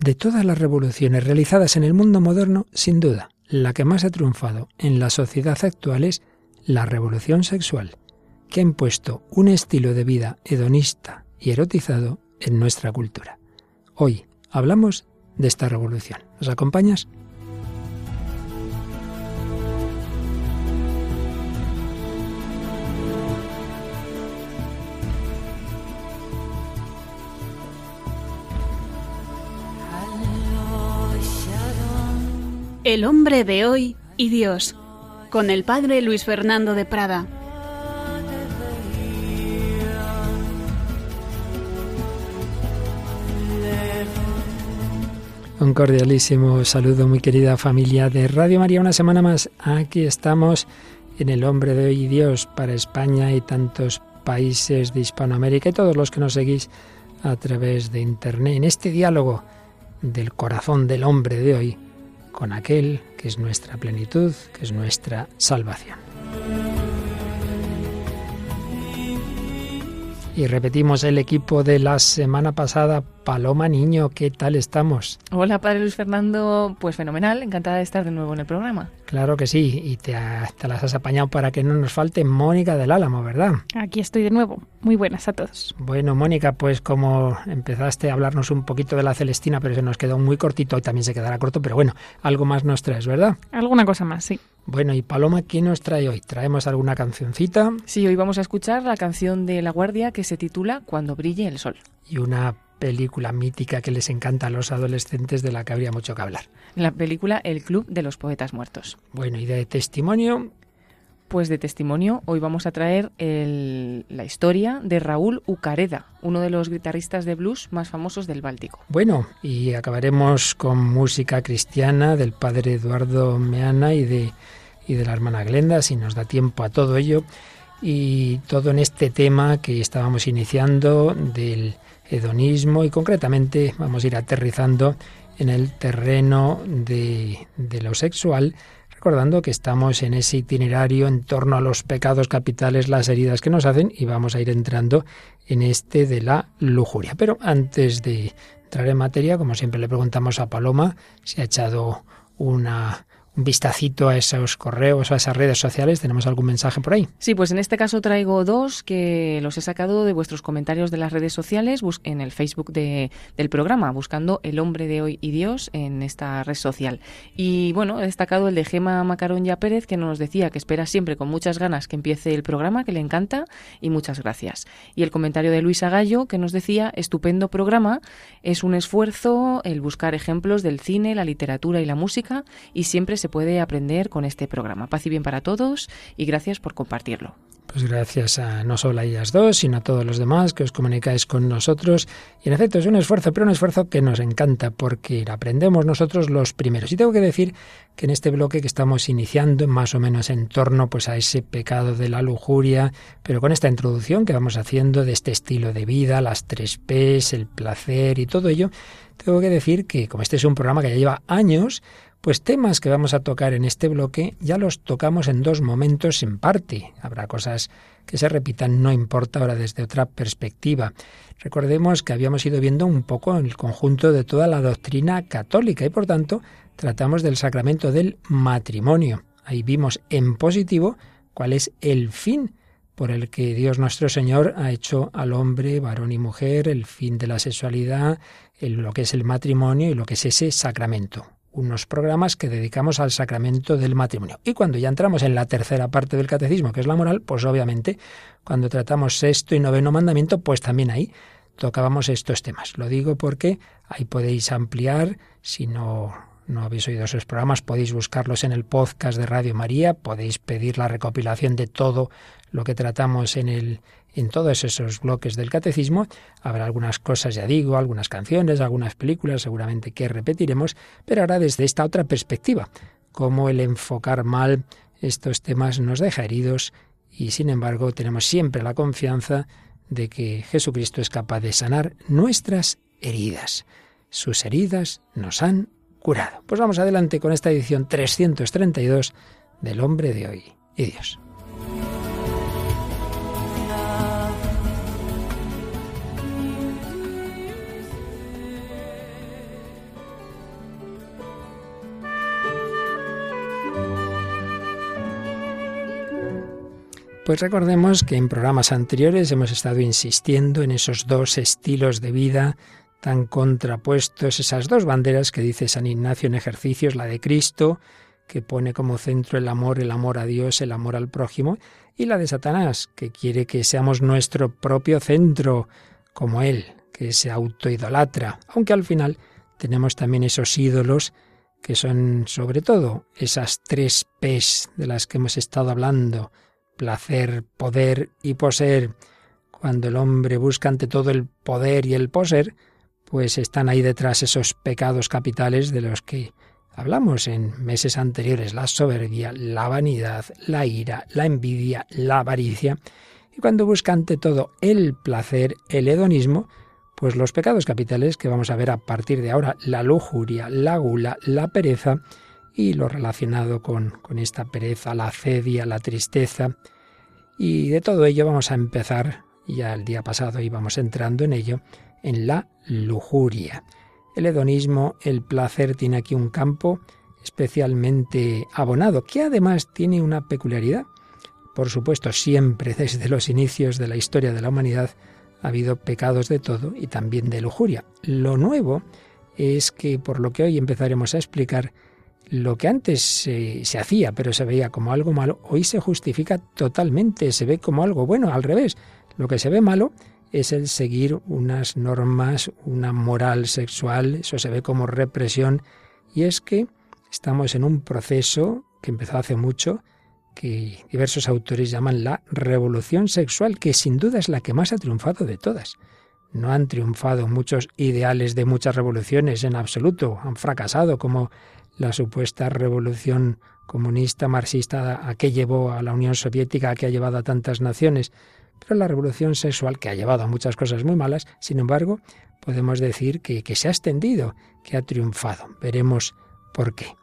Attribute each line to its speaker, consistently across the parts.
Speaker 1: De todas las revoluciones realizadas en el mundo moderno, sin duda, la que más ha triunfado en la sociedad actual es la revolución sexual, que ha impuesto un estilo de vida hedonista y erotizado en nuestra cultura. Hoy hablamos de esta revolución. ¿Nos acompañas?
Speaker 2: El hombre de hoy y Dios, con el padre Luis Fernando de Prada.
Speaker 1: Un cordialísimo saludo, muy querida familia de Radio María. Una semana más, aquí estamos en El hombre de hoy y Dios para España y tantos países de Hispanoamérica y todos los que nos seguís a través de Internet, en este diálogo del corazón del hombre de hoy con aquel que es nuestra plenitud, que es nuestra salvación. Y repetimos el equipo de la semana pasada. Paloma Niño, ¿qué tal estamos?
Speaker 3: Hola, Padre Luis Fernando. Pues fenomenal, encantada de estar de nuevo en el programa.
Speaker 1: Claro que sí, y te, te, las has apañado para que no nos falte Mónica del Álamo, ¿verdad?
Speaker 4: Aquí estoy de nuevo. Muy buenas a todos.
Speaker 1: Bueno, Mónica, pues como empezaste a hablarnos un poquito de la Celestina, pero se nos quedó muy cortito y también se quedará corto, pero bueno, algo más nos traes, ¿verdad?
Speaker 4: Alguna cosa más, sí.
Speaker 1: Bueno, y Paloma, ¿quién nos trae hoy? ¿Traemos alguna cancioncita?
Speaker 3: Sí, hoy vamos a escuchar la canción de La Guardia que se titula Cuando brille el sol.
Speaker 1: Y una película mítica que les encanta a los adolescentes de la que habría mucho que hablar.
Speaker 3: La película El Club de los Poetas Muertos.
Speaker 1: Bueno, y de testimonio.
Speaker 3: Pues de testimonio, hoy vamos a traer el, la historia de Raúl Ucareda, uno de los guitarristas de blues más famosos del Báltico.
Speaker 1: Bueno, y acabaremos con música cristiana del padre Eduardo Meana y de, y de la hermana Glenda, si nos da tiempo a todo ello. Y todo en este tema que estábamos iniciando del hedonismo y concretamente vamos a ir aterrizando en el terreno de, de, lo sexual, recordando que estamos en ese itinerario en torno a los pecados capitales, las heridas que nos hacen y vamos a ir entrando en este de la lujuria. Pero antes de entrar en materia, como siempre le preguntamos a Paloma si ha echado una vistacito a esos correos, a esas redes sociales. ¿Tenemos algún mensaje por ahí?
Speaker 3: Sí, pues en este caso traigo dos que los he sacado de vuestros comentarios de las redes sociales en el Facebook de, del programa, buscando El hombre de hoy y Dios en esta red social. Y bueno, he destacado el de Gema Macarón ya Pérez, que nos decía que espera siempre con muchas ganas que empiece el programa, que le encanta, y muchas gracias. Y el comentario de Luisa Gallo, que nos decía, estupendo programa, es un esfuerzo el buscar ejemplos del cine, la literatura y la música, y siempre se puede aprender con este programa. Paz y bien para todos y gracias por compartirlo.
Speaker 1: Pues gracias a no solo a ellas dos, sino a todos los demás que os comunicáis con nosotros. Y en efecto es un esfuerzo, pero un esfuerzo que nos encanta porque aprendemos nosotros los primeros. Y tengo que decir que en este bloque que estamos iniciando, más o menos en torno pues a ese pecado de la lujuria, pero con esta introducción que vamos haciendo de este estilo de vida, las tres P's, el placer y todo ello, tengo que decir que como este es un programa que ya lleva años, pues temas que vamos a tocar en este bloque ya los tocamos en dos momentos en parte. Habrá cosas que se repitan, no importa ahora desde otra perspectiva. Recordemos que habíamos ido viendo un poco el conjunto de toda la doctrina católica y por tanto tratamos del sacramento del matrimonio. Ahí vimos en positivo cuál es el fin por el que Dios nuestro Señor ha hecho al hombre, varón y mujer, el fin de la sexualidad, lo que es el matrimonio y lo que es ese sacramento unos programas que dedicamos al sacramento del matrimonio. Y cuando ya entramos en la tercera parte del catecismo, que es la moral, pues obviamente cuando tratamos sexto y noveno mandamiento, pues también ahí tocábamos estos temas. Lo digo porque ahí podéis ampliar, si no, no habéis oído esos programas, podéis buscarlos en el podcast de Radio María, podéis pedir la recopilación de todo lo que tratamos en el en todos esos bloques del catecismo habrá algunas cosas, ya digo, algunas canciones, algunas películas seguramente que repetiremos, pero ahora desde esta otra perspectiva, cómo el enfocar mal estos temas nos deja heridos y sin embargo tenemos siempre la confianza de que Jesucristo es capaz de sanar nuestras heridas. Sus heridas nos han curado. Pues vamos adelante con esta edición 332 del hombre de hoy y Dios. Pues recordemos que en programas anteriores hemos estado insistiendo en esos dos estilos de vida tan contrapuestos, esas dos banderas que dice San Ignacio en ejercicios, la de Cristo, que pone como centro el amor, el amor a Dios, el amor al prójimo, y la de Satanás, que quiere que seamos nuestro propio centro, como él, que se autoidolatra, aunque al final tenemos también esos ídolos que son sobre todo esas tres P's de las que hemos estado hablando, placer, poder y poseer. Cuando el hombre busca ante todo el poder y el poseer, pues están ahí detrás esos pecados capitales de los que Hablamos en meses anteriores la soberbia, la vanidad, la ira, la envidia, la avaricia. Y cuando busca ante todo el placer, el hedonismo, pues los pecados capitales que vamos a ver a partir de ahora, la lujuria, la gula, la pereza y lo relacionado con, con esta pereza, la cedia, la tristeza. Y de todo ello vamos a empezar, ya el día pasado íbamos entrando en ello, en la lujuria. El hedonismo, el placer, tiene aquí un campo especialmente abonado, que además tiene una peculiaridad. Por supuesto, siempre desde los inicios de la historia de la humanidad ha habido pecados de todo y también de lujuria. Lo nuevo es que, por lo que hoy empezaremos a explicar, lo que antes se, hacía pero se veía como algo malo, hoy se justifica totalmente, se ve como algo bueno, al revés. Lo que se ve malo es el seguir unas normas, una moral sexual, eso se ve como represión, y es que estamos en un proceso que empezó hace mucho, que diversos autores llaman la revolución sexual, que sin duda es la que más ha triunfado de todas. No han triunfado muchos ideales de muchas revoluciones en absoluto, han fracasado como la supuesta revolución comunista marxista a que llevó a la Unión Soviética, a que ha llevado a tantas naciones. Pero la revolución sexual, que ha llevado a muchas cosas muy malas, sin embargo, podemos decir que, que se ha extendido, que ha triunfado. Veremos por qué.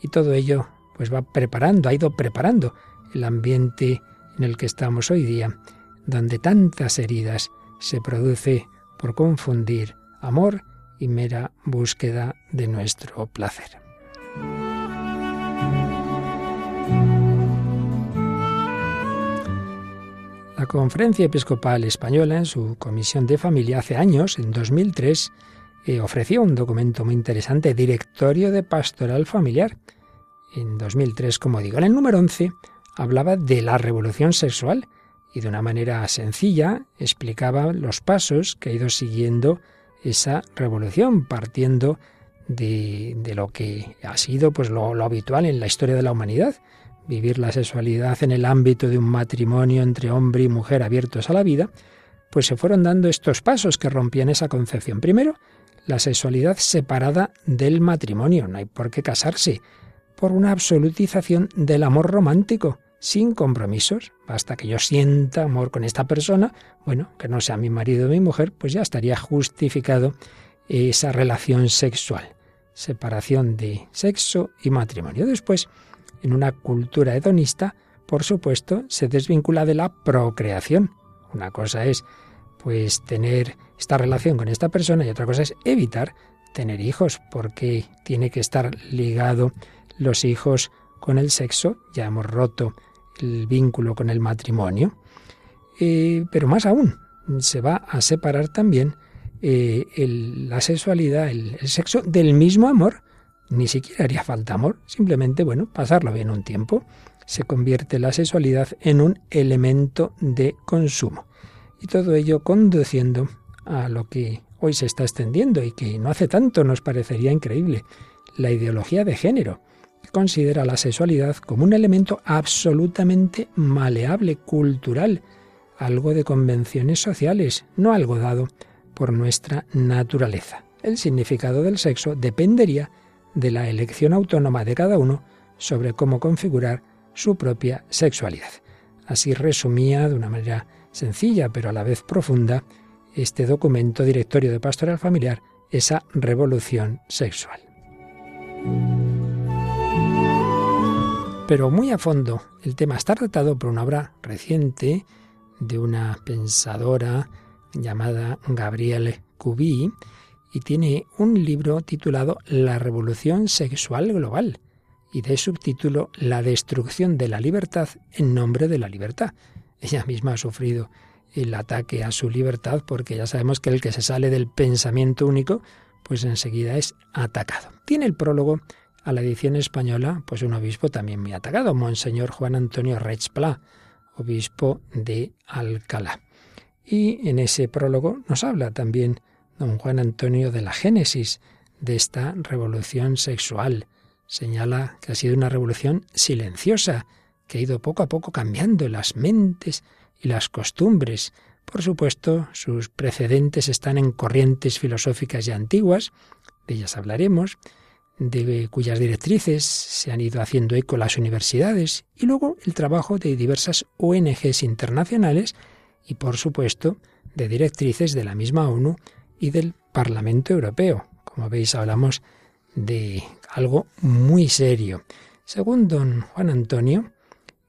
Speaker 1: Y todo ello pues va preparando, ha ido preparando el ambiente en el que estamos hoy día, donde tantas heridas se produce por confundir amor y mera búsqueda de nuestro placer. La Conferencia Episcopal Española, en su Comisión de Familia, hace años, en 2003, eh, ofreció un documento muy interesante, Directorio de Pastoral Familiar. En 2003, como digo, en el número 11 hablaba de la revolución sexual y de una manera sencilla explicaba los pasos que ha ido siguiendo esa revolución, partiendo de, lo que ha sido pues, lo habitual en la historia de la humanidad, vivir la sexualidad en el ámbito de un matrimonio entre hombre y mujer abiertos a la vida, pues se fueron dando estos pasos que rompían esa concepción. Primero, la sexualidad separada del matrimonio, no hay por qué casarse, por una absolutización del amor romántico, sin compromisos. Basta que yo sienta amor con esta persona, bueno, que no sea mi marido o mi mujer, pues ya estaría justificado esa relación sexual. Separación de sexo y matrimonio. Después, en una cultura hedonista, por supuesto, se desvincula de la procreación. Una cosa es, pues, tener esta relación con esta persona y otra cosa es evitar tener hijos, porque tiene que estar ligado los hijos con el sexo. Ya hemos roto el vínculo con el matrimonio. Eh, pero más aún, se va a separar también eh, la sexualidad, el sexo del mismo amor ni siquiera haría falta amor, simplemente, bueno, pasarlo bien un tiempo. Se convierte la sexualidad en un elemento de consumo. Y todo ello conduciendo a lo que hoy se está extendiendo y que no hace tanto nos parecería increíble, la ideología de género, que considera la sexualidad como un elemento absolutamente maleable, cultural, algo de convenciones sociales, no algo dado por nuestra naturaleza. El significado del sexo dependería de la elección autónoma de cada uno sobre cómo configurar su propia sexualidad. Así resumía de una manera sencilla pero a la vez profunda este documento directorio de pastoral familiar esa revolución sexual. Pero muy a fondo, el tema está tratado por una obra reciente de una pensadora llamada Gabrielle Cuby, y tiene un libro titulado La Revolución Sexual Global y de subtítulo La destrucción de la libertad en nombre de la libertad. ella misma ha sufrido el ataque a su libertad, porque ya sabemos que el que se sale del pensamiento único, pues enseguida es atacado. Tiene el prólogo a la edición española, pues un obispo también muy atacado, Monseñor Juan Antonio Rechpla, obispo de Alcalá. Y en ese prólogo nos habla también don Juan Antonio de la génesis de esta revolución sexual. Señala que ha sido una revolución silenciosa, que ha ido poco a poco cambiando las mentes y las costumbres. Por supuesto, sus precedentes están en corrientes filosóficas ya antiguas, de ellas hablaremos, de cuyas directrices se han ido haciendo eco las universidades, y luego el trabajo de diversas ONGs internacionales y, por supuesto, de directrices de la misma ONU y del Parlamento Europeo. Como veis, hablamos de algo muy serio. Según don Juan Antonio,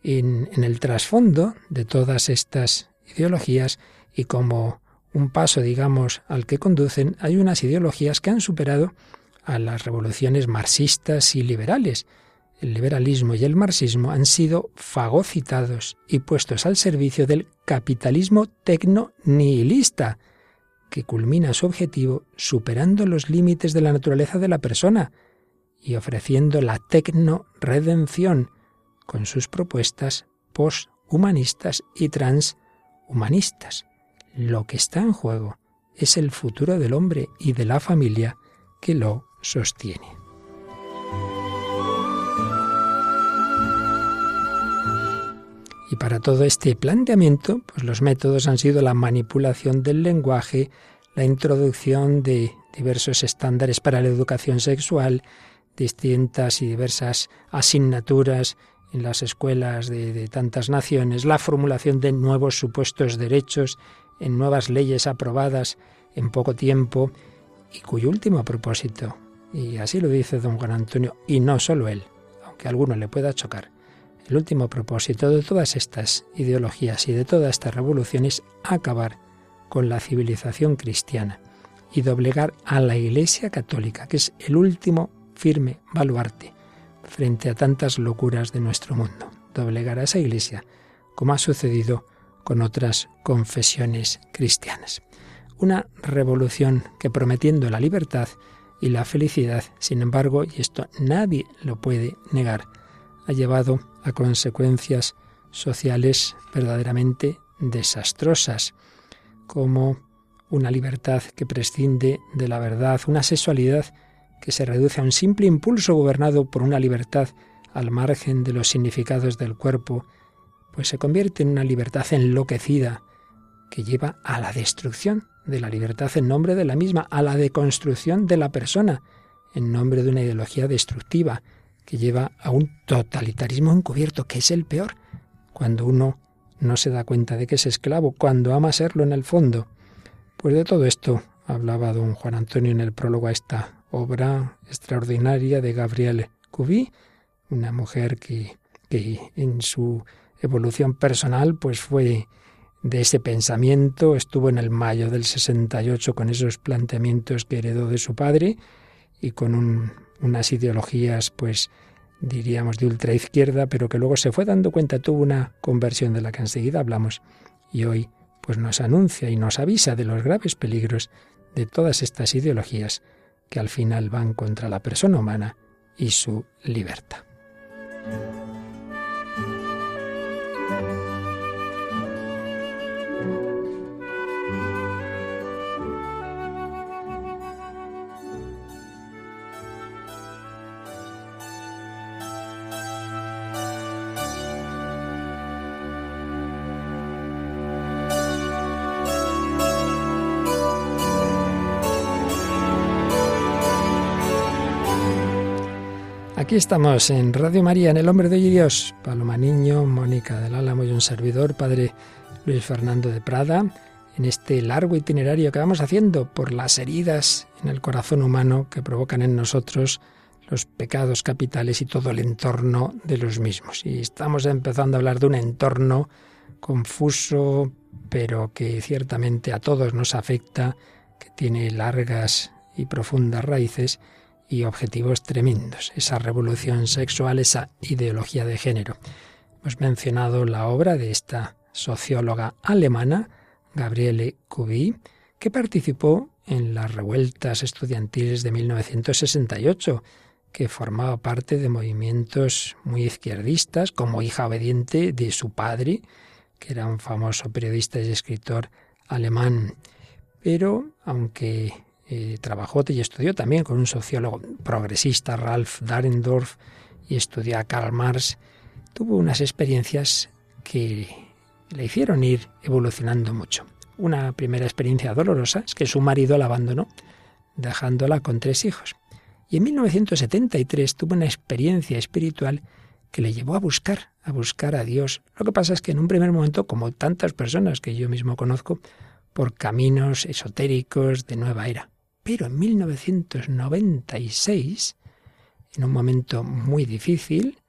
Speaker 1: en, el trasfondo de todas estas ideologías y como un paso, digamos, al que conducen, hay unas ideologías que han superado a las revoluciones marxistas y liberales. El liberalismo y el marxismo han sido fagocitados y puestos al servicio del capitalismo tecno-nihilista, que culmina su objetivo superando los límites de la naturaleza de la persona y ofreciendo la tecno-redención, con sus propuestas posthumanistas y transhumanistas. Lo que está en juego es el futuro del hombre y de la familia que lo sostiene. Y para todo este planteamiento, pues los métodos han sido la manipulación del lenguaje, la introducción de diversos estándares para la educación sexual, distintas y diversas asignaturas en las escuelas de, tantas naciones, la formulación de nuevos supuestos derechos en nuevas leyes aprobadas en poco tiempo y cuyo último propósito, y así lo dice don Juan Antonio, y no solo él, aunque a alguno le pueda chocar, el último propósito de todas estas ideologías y de toda esta revolución es acabar con la civilización cristiana y doblegar a la Iglesia católica, que es el último firme baluarte frente a tantas locuras de nuestro mundo. Doblegar a esa iglesia, como ha sucedido con otras confesiones cristianas. Una revolución que prometiendo la libertad y la felicidad, sin embargo, y esto nadie lo puede negar, ha llevado a consecuencias sociales verdaderamente desastrosas, como una libertad que prescinde de la verdad, una sexualidad que se reduce a un simple impulso gobernado por una libertad al margen de los significados del cuerpo, pues se convierte en una libertad enloquecida que lleva a la destrucción de la libertad en nombre de la misma, a la deconstrucción de la persona en nombre de una ideología destructiva que lleva a un totalitarismo encubierto, que es el peor, cuando uno no se da cuenta de que es esclavo, cuando ama serlo en el fondo. Pues de todo esto hablaba don Juan Antonio en el prólogo a esta obra extraordinaria de Gabrielle Cuby, una mujer que, que en su evolución personal pues fue de ese pensamiento, estuvo en el mayo del 68 con esos planteamientos que heredó de su padre y con unas ideologías pues diríamos de ultraizquierda, pero que luego se fue dando cuenta, tuvo una conversión de la que enseguida hablamos y hoy pues nos anuncia y nos avisa de los graves peligros de todas estas ideologías que al final van contra la persona humana y su libertad. Aquí estamos en Radio María, en El Hombre de Dios. Paloma Niño, Mónica del Álamo y un servidor, Padre Luis Fernando de Prada, en este largo itinerario que vamos haciendo por las heridas en el corazón humano que provocan en nosotros los pecados capitales y todo el entorno de los mismos. Y estamos empezando a hablar de un entorno confuso, pero que ciertamente a todos nos afecta, que tiene largas y profundas raíces y objetivos tremendos, esa revolución sexual, esa ideología de género. Hemos mencionado la obra de esta socióloga alemana, Gabriele Cuby, que participó en las revueltas estudiantiles de 1968, que formaba parte de movimientos muy izquierdistas, como hija obediente de su padre, que era un famoso periodista y escritor alemán. Pero, aunque eh, trabajó y estudió también con un sociólogo progresista, Ralph Dahrendorf, y estudió a Karl Marx, tuvo unas experiencias que le hicieron ir evolucionando mucho. Una primera experiencia dolorosa es que su marido la abandonó, dejándola con tres hijos. Y en 1973 tuvo una experiencia espiritual que le llevó a buscar, a buscar a Dios. Lo que pasa es que en un primer momento, como tantas personas que yo mismo conozco, por caminos esotéricos de nueva era. Pero en 1996, en un momento muy difícil,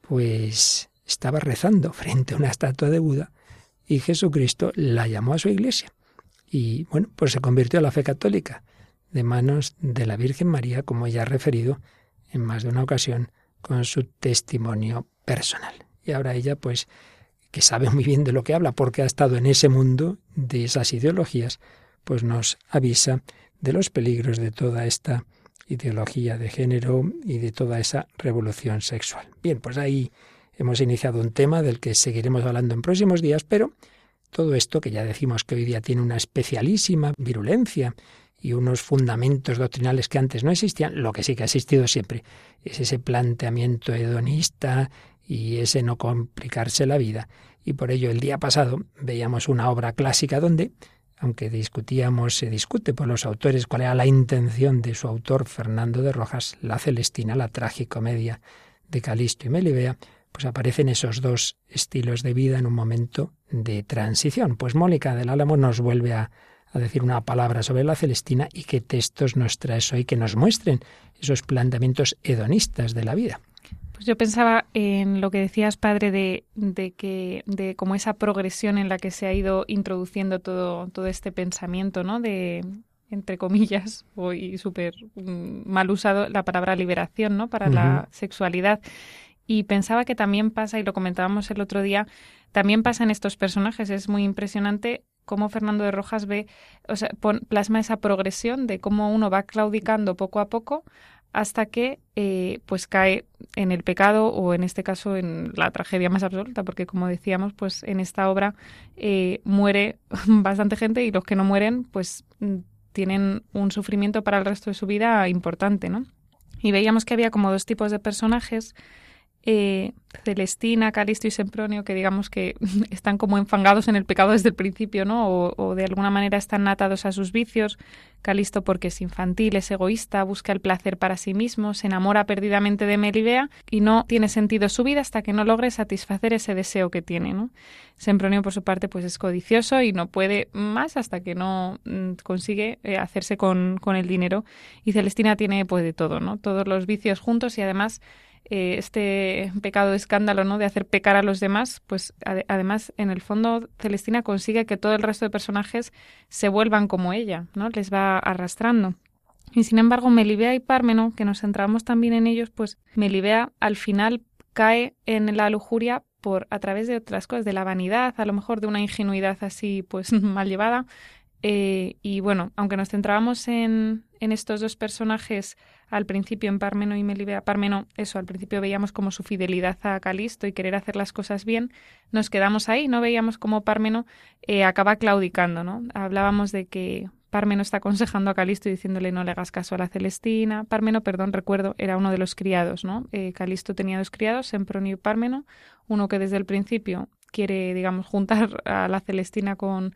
Speaker 1: pues estaba rezando frente a una estatua de Buda y Jesucristo la llamó a su iglesia. Y bueno, pues se convirtió a la fe católica de manos de la Virgen María, como ya ha referido en más de una ocasión con su testimonio personal. Y ahora ella, pues, que sabe muy bien de lo que habla, porque ha estado en ese mundo de esas ideologías, pues nos avisa de los peligros de toda esta ideología de género y de toda esa revolución sexual. Bien, pues ahí hemos iniciado un tema del que seguiremos hablando en próximos días, pero todo esto, que ya decimos que hoy día tiene una especialísima virulencia y unos fundamentos doctrinales que antes no existían, lo que sí que ha existido siempre es ese planteamiento hedonista y ese no complicarse la vida. Y por ello el día pasado veíamos una obra clásica donde, aunque discutíamos, se discute por los autores cuál era la intención de su autor Fernando de Rojas, La Celestina, la tragicomedia de Calisto y Melibea, pues aparecen esos dos estilos de vida en un momento de transición. Pues Mónica del Álamo nos vuelve a a decir una palabra sobre la Celestina y qué textos nos traes hoy que nos muestren esos planteamientos hedonistas de la vida.
Speaker 4: Pues yo pensaba en lo que decías, padre, de, de que de como esa progresión en la que se ha ido introduciendo todo, todo este pensamiento, ¿no? De entre comillas, hoy súper mm, mal usado la palabra liberación, ¿no? Para la sexualidad. Y pensaba que también pasa, y lo comentábamos el otro día, también pasa en estos personajes. Es muy impresionante cómo Fernando de Rojas ve, o sea, plasma esa progresión de cómo uno va claudicando poco a poco hasta que eh, pues cae en el pecado o en este caso en la tragedia más absoluta porque como decíamos pues en esta obra eh, muere bastante gente y los que no mueren pues mm, tienen un sufrimiento para el resto de su vida importante no y veíamos que había como dos tipos de personajes eh, Celestina, Calisto y Sempronio, que digamos que están como enfangados en el pecado desde el principio, ¿no? O, de alguna manera están atados a sus vicios. Calisto porque es infantil, es egoísta, busca el placer para sí mismo, se enamora perdidamente de Melibea y no tiene sentido su vida hasta que no logre satisfacer ese deseo que tiene, ¿no? Sempronio, por su parte, pues es codicioso y no puede más hasta que no mm, consigue eh, hacerse con, con el dinero. Y Celestina tiene, pues, de todo, ¿no? Todos los vicios juntos y además eh, este pecado de escándalo, ¿no? De hacer pecar a los demás, pues además, en el fondo, Celestina consigue que todo el resto de personajes se vuelvan como ella, ¿no? Les va arrastrando. Y sin embargo, Melibea y Pármeno, que nos centramos también en ellos, pues Melibea al final cae en la lujuria por a través de otras cosas, de la vanidad, a lo mejor de una ingenuidad así pues mal llevada. Eh, y bueno, aunque nos centrábamos en, en estos dos personajes al principio en Parmeno y Melibea. Parmeno, eso, al principio veíamos como su fidelidad a Calisto y querer hacer las cosas bien, nos quedamos ahí, no veíamos cómo Parmeno eh, acaba claudicando, ¿no? Hablábamos de que Parmeno está aconsejando a Calisto y diciéndole no le hagas caso a la Celestina. Parmeno, perdón, recuerdo, era uno de los criados, ¿no? Eh, Calisto tenía dos criados, Sempronio y Parmeno, uno que desde el principio quiere, digamos, juntar a la Celestina con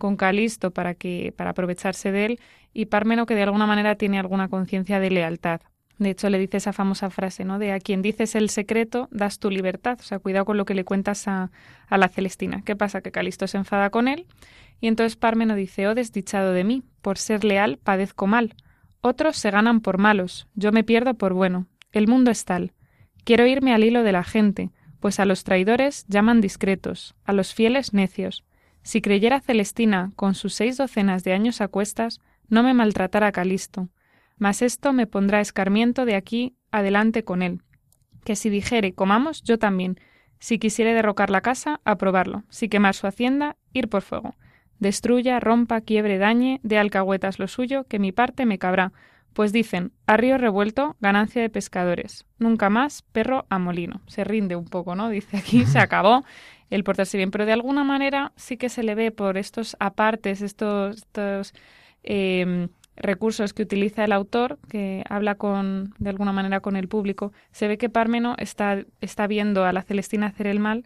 Speaker 4: con Calisto para que para aprovecharse de él y Parmeno que de alguna manera tiene alguna conciencia de lealtad. De hecho, le dice esa famosa frase, ¿no? De a quien dices el secreto, das tu libertad. O sea, cuidado con lo que le cuentas a, a la Celestina. ¿Qué pasa? Que Calisto se enfada con él y entonces Parmeno dice, oh desdichado de mí, por ser leal padezco mal. Otros se ganan por malos, yo me pierdo por bueno. El mundo es tal. Quiero irme al hilo de la gente, pues a los traidores llaman discretos, a los fieles necios. Si creyera Celestina, con sus seis docenas de años a cuestas, no me maltratara Calisto. Mas esto me pondrá escarmiento de aquí adelante con él. Que si dijere comamos, yo también. Si quisiere derrocar la casa, aprobarlo. Si quemar su hacienda, ir por fuego. Destruya, rompa, quiebre, dañe, dé alcahuetas lo suyo, que mi parte me cabrá. Pues dicen, a río revuelto, ganancia de pescadores. Nunca más, perro a molino. Se rinde un poco, ¿no? Dice aquí, se acabó el portarse bien. Pero de alguna manera sí que se le ve por estos apartes, estos, em, recursos que utiliza el autor, que habla con, de alguna manera con el público, se ve que Pármeno está, está viendo a la Celestina hacer el mal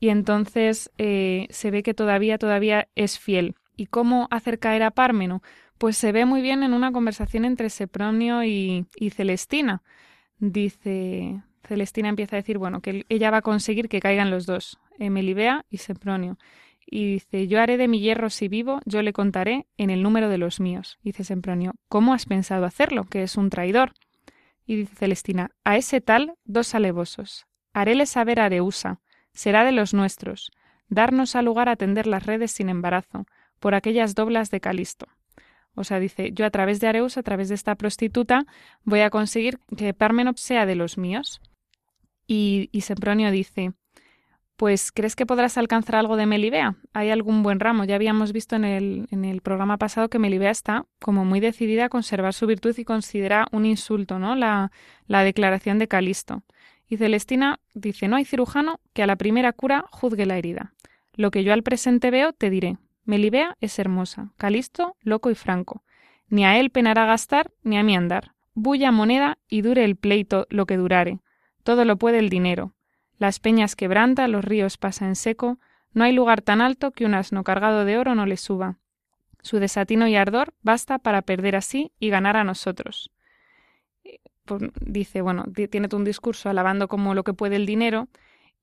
Speaker 4: y entonces eh, se ve que todavía, todavía es fiel. ¿Y cómo hacer caer a Pármeno? Pues se ve muy bien en una conversación entre Sepronio y, y Celestina. Dice, Celestina empieza a decir, bueno, que ella va a conseguir que caigan los dos, Melibea y Sepronio. Y dice, yo haré de mi hierro si vivo, yo le contaré en el número de los míos. dice Sempronio, ¿cómo has pensado hacerlo? Que es un traidor. Y dice Celestina, a ese tal dos alevosos. Haréle saber a Areusa, será de los nuestros, darnos a lugar a tender las redes sin embarazo, por aquellas doblas de Calisto. O sea, dice, yo a través de Areusa, a través de esta prostituta, voy a conseguir que Parmenop sea de los míos. Y, y Sempronio dice, pues ¿crees que podrás alcanzar algo de Melibea? ¿Hay algún buen ramo? Ya habíamos visto en el, en el programa pasado que Melibea está como muy decidida a conservar su virtud y considera un insulto, ¿no? La, la declaración de Calisto. Y Celestina dice, no hay cirujano que a la primera cura juzgue la herida. Lo que yo al presente veo, te diré. Melibea es hermosa, Calisto loco y franco. Ni a él penará gastar, ni a mí andar. Bulla moneda y dure el pleito lo que durare. Todo lo puede el dinero. Las peñas quebranta, los ríos pasa en seco, no hay lugar tan alto que un asno cargado de oro no le suba. Su desatino y ardor basta para perder así y ganar a nosotros. dice, bueno, tiene un discurso alabando como lo que puede el dinero,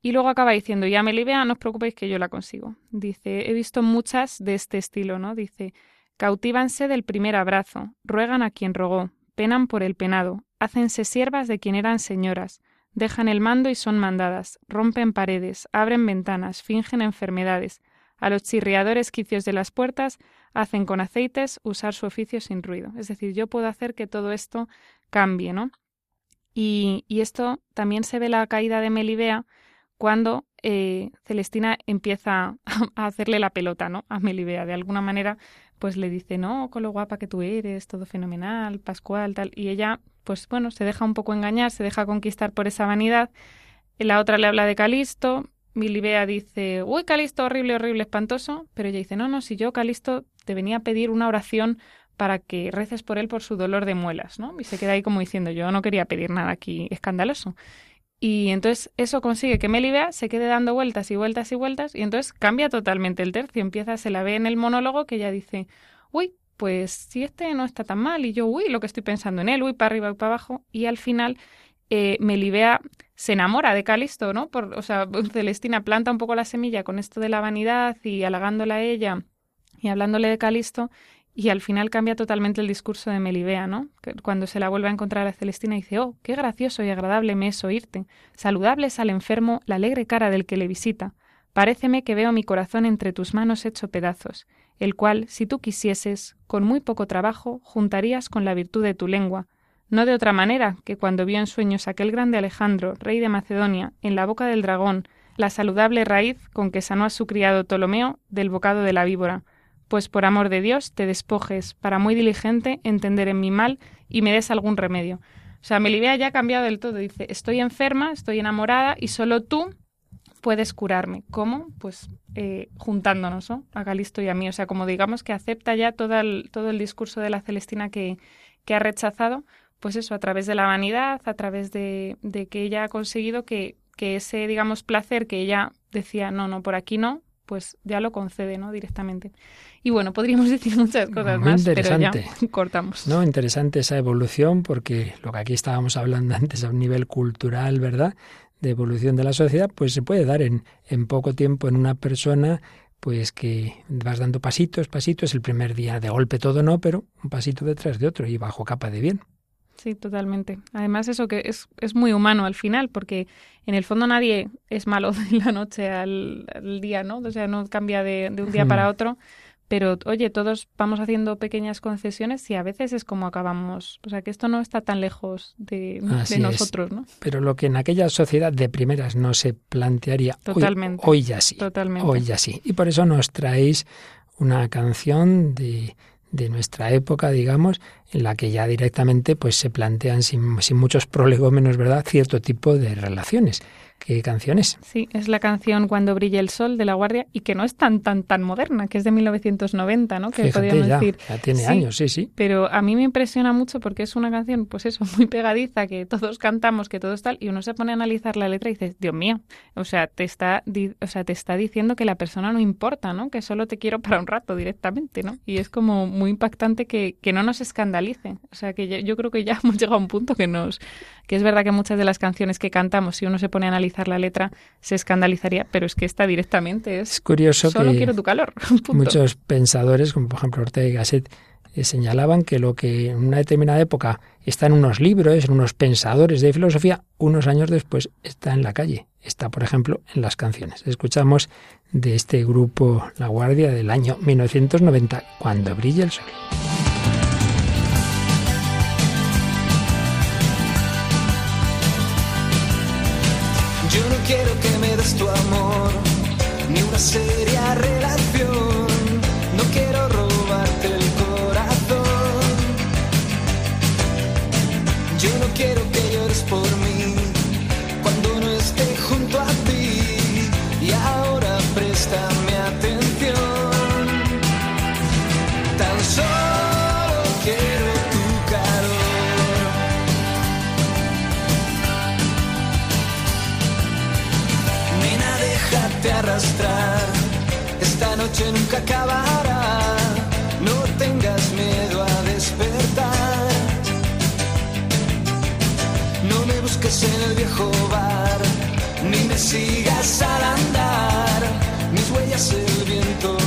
Speaker 4: y luego acaba diciendo, ya me libea, no os preocupéis que yo la consigo. Dice, he visto muchas de este estilo, ¿no? Dice, cautívanse del primer abrazo, ruegan a quien rogó, penan por el penado, hácense siervas de quien eran señoras, Dejan el mando y son mandadas, rompen paredes, abren ventanas, fingen enfermedades. A los chirriadores quicios de las puertas hacen con aceites usar su oficio sin ruido. Es decir, yo puedo hacer que todo esto cambie, ¿no? Y, y esto también se ve la caída de Melibea cuando eh, Celestina empieza a hacerle la pelota, ¿no? A Melibea. De alguna manera, pues le dice, no, con lo guapa que tú eres, todo fenomenal, Pascual, tal. Y ella pues bueno, se deja un poco engañar, se deja conquistar por esa vanidad. La otra le habla de Calisto, Milibea dice, uy, Calisto, horrible, horrible, espantoso, pero ella dice, no, no, si yo, Calisto, te venía a pedir una oración para que reces por él por su dolor de muelas, ¿no? Y se queda ahí como diciendo, yo no quería pedir nada aquí escandaloso. Y entonces eso consigue que Melibea se quede dando vueltas y vueltas y vueltas y entonces cambia totalmente el tercio. Empieza, se la ve en el monólogo que ella dice, uy, pues si este no está tan mal y yo, uy, lo que estoy pensando en él, uy, para arriba y para abajo, y al final eh, Melibea se enamora de Calisto, ¿no? Por, o sea, Celestina planta un poco la semilla con esto de la vanidad y halagándola a ella y hablándole de Calisto, y al final cambia totalmente el discurso de Melibea, ¿no? Cuando se la vuelve a encontrar a Celestina dice, oh, qué gracioso y agradable me es oírte. Saludable es al enfermo la alegre cara del que le visita. Paréceme que veo mi corazón entre tus manos hecho pedazos el cual, si tú quisieses, con muy poco trabajo, juntarías con la virtud de tu lengua, no de otra manera que cuando vio en sueños aquel grande Alejandro, rey de Macedonia, en la boca del dragón, la saludable raíz con que sanó a su criado Ptolomeo del bocado de la víbora, pues por amor de Dios te despojes, para muy diligente entender en mi mal y me des algún remedio. O sea, Melibea ya ha cambiado del todo. Dice, estoy enferma, estoy enamorada y solo tú puedes curarme. ¿Cómo? Pues eh, juntándonos, ¿no? A Calisto y a mí. O sea, como digamos que acepta ya todo el, todo el discurso de la Celestina que, que ha rechazado, pues eso, a través de la vanidad, a través de, de que ella ha conseguido que, que, ese, digamos, placer que ella decía, no, no, por aquí no, pues ya lo concede, ¿no? Directamente. Y bueno, podríamos decir muchas cosas más, pero ya cortamos.
Speaker 1: No, interesante esa evolución, porque lo que aquí estábamos hablando antes a un nivel cultural, ¿verdad? De evolución de la sociedad, pues se puede dar en, en poco tiempo en una persona pues que vas dando pasitos, pasitos, el primer día de golpe todo no, pero un pasito detrás de otro y bajo capa de bien.
Speaker 4: Sí, totalmente. Además eso que es, es muy humano al final, porque en el fondo nadie es malo de la noche al, día, ¿no? O sea, no cambia de, de un día para otro, pero oye, todos vamos haciendo pequeñas concesiones y a veces es como acabamos. O sea, que esto no está tan lejos de, nosotros, ¿no?
Speaker 1: Pero lo que en aquella sociedad de primeras no se plantearía,
Speaker 4: Totalmente.
Speaker 1: Hoy, ya sí.
Speaker 4: Totalmente.
Speaker 1: Hoy ya sí. Y por eso nos traéis una canción de, de nuestra época, digamos, en la que ya directamente pues se plantean sin, sin muchos prolegómenos, ¿verdad?, cierto tipo de relaciones. ¿Qué canción es?
Speaker 4: Sí, es la canción Cuando brille el sol de La Guardia y que no es tan tan tan moderna, que es de 1990, ¿no? Que
Speaker 1: podríamos decir. Ya tiene años, sí, sí.
Speaker 4: Pero a mí me impresiona mucho porque es una canción, pues eso, muy pegadiza, que todos cantamos, que todo es tal, y uno se pone a analizar la letra y dices, Dios mío, o sea, te está, o sea, te está diciendo que la persona no importa, ¿no? Que solo te quiero para un rato directamente, ¿no? Y es como muy impactante que, que no nos escandalice. O sea, que yo, yo creo que ya hemos llegado a un punto que nos, que es verdad que muchas de las canciones que cantamos, si uno se pone a analizar la letra se escandalizaría, pero es que está directamente es,
Speaker 1: curioso
Speaker 4: solo quiero tu calor.
Speaker 1: Muchos pensadores, como por ejemplo Ortega y Gasset, eh, señalaban que lo que en una determinada época está en unos libros, en unos pensadores de filosofía, unos años después está en la calle. Está, por ejemplo, en las canciones. Escuchamos de este grupo La Guardia del año 1990, Cuando brilla el sol.
Speaker 5: Yo no quiero que me des tu amor, ni una seria relación. No quiero robarte el corazón. Yo no quiero que llores por mí esta noche nunca acabará, no tengas miedo a despertar. No me busques en el viejo bar, ni me sigas al andar, mis huellas el viento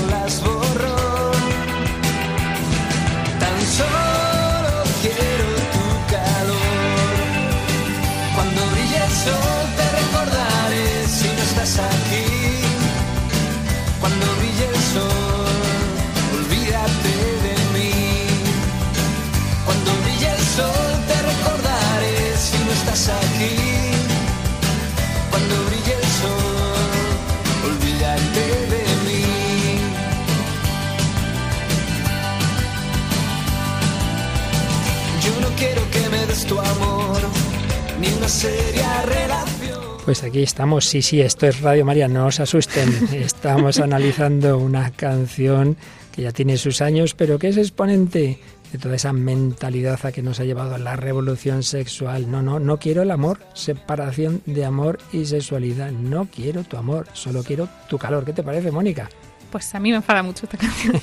Speaker 5: ni una seria relación.
Speaker 1: Pues aquí estamos, sí, sí, esto es Radio María, no os asusten. Estamos analizando una canción que ya tiene sus años, pero que es exponente de toda esa mentalidad a que nos ha llevado la revolución sexual. No, no, no quiero el amor, separación de amor y sexualidad. No quiero tu amor, solo quiero tu calor. ¿Qué te parece, Mónica?
Speaker 4: Pues a mí me enfada mucho esta canción.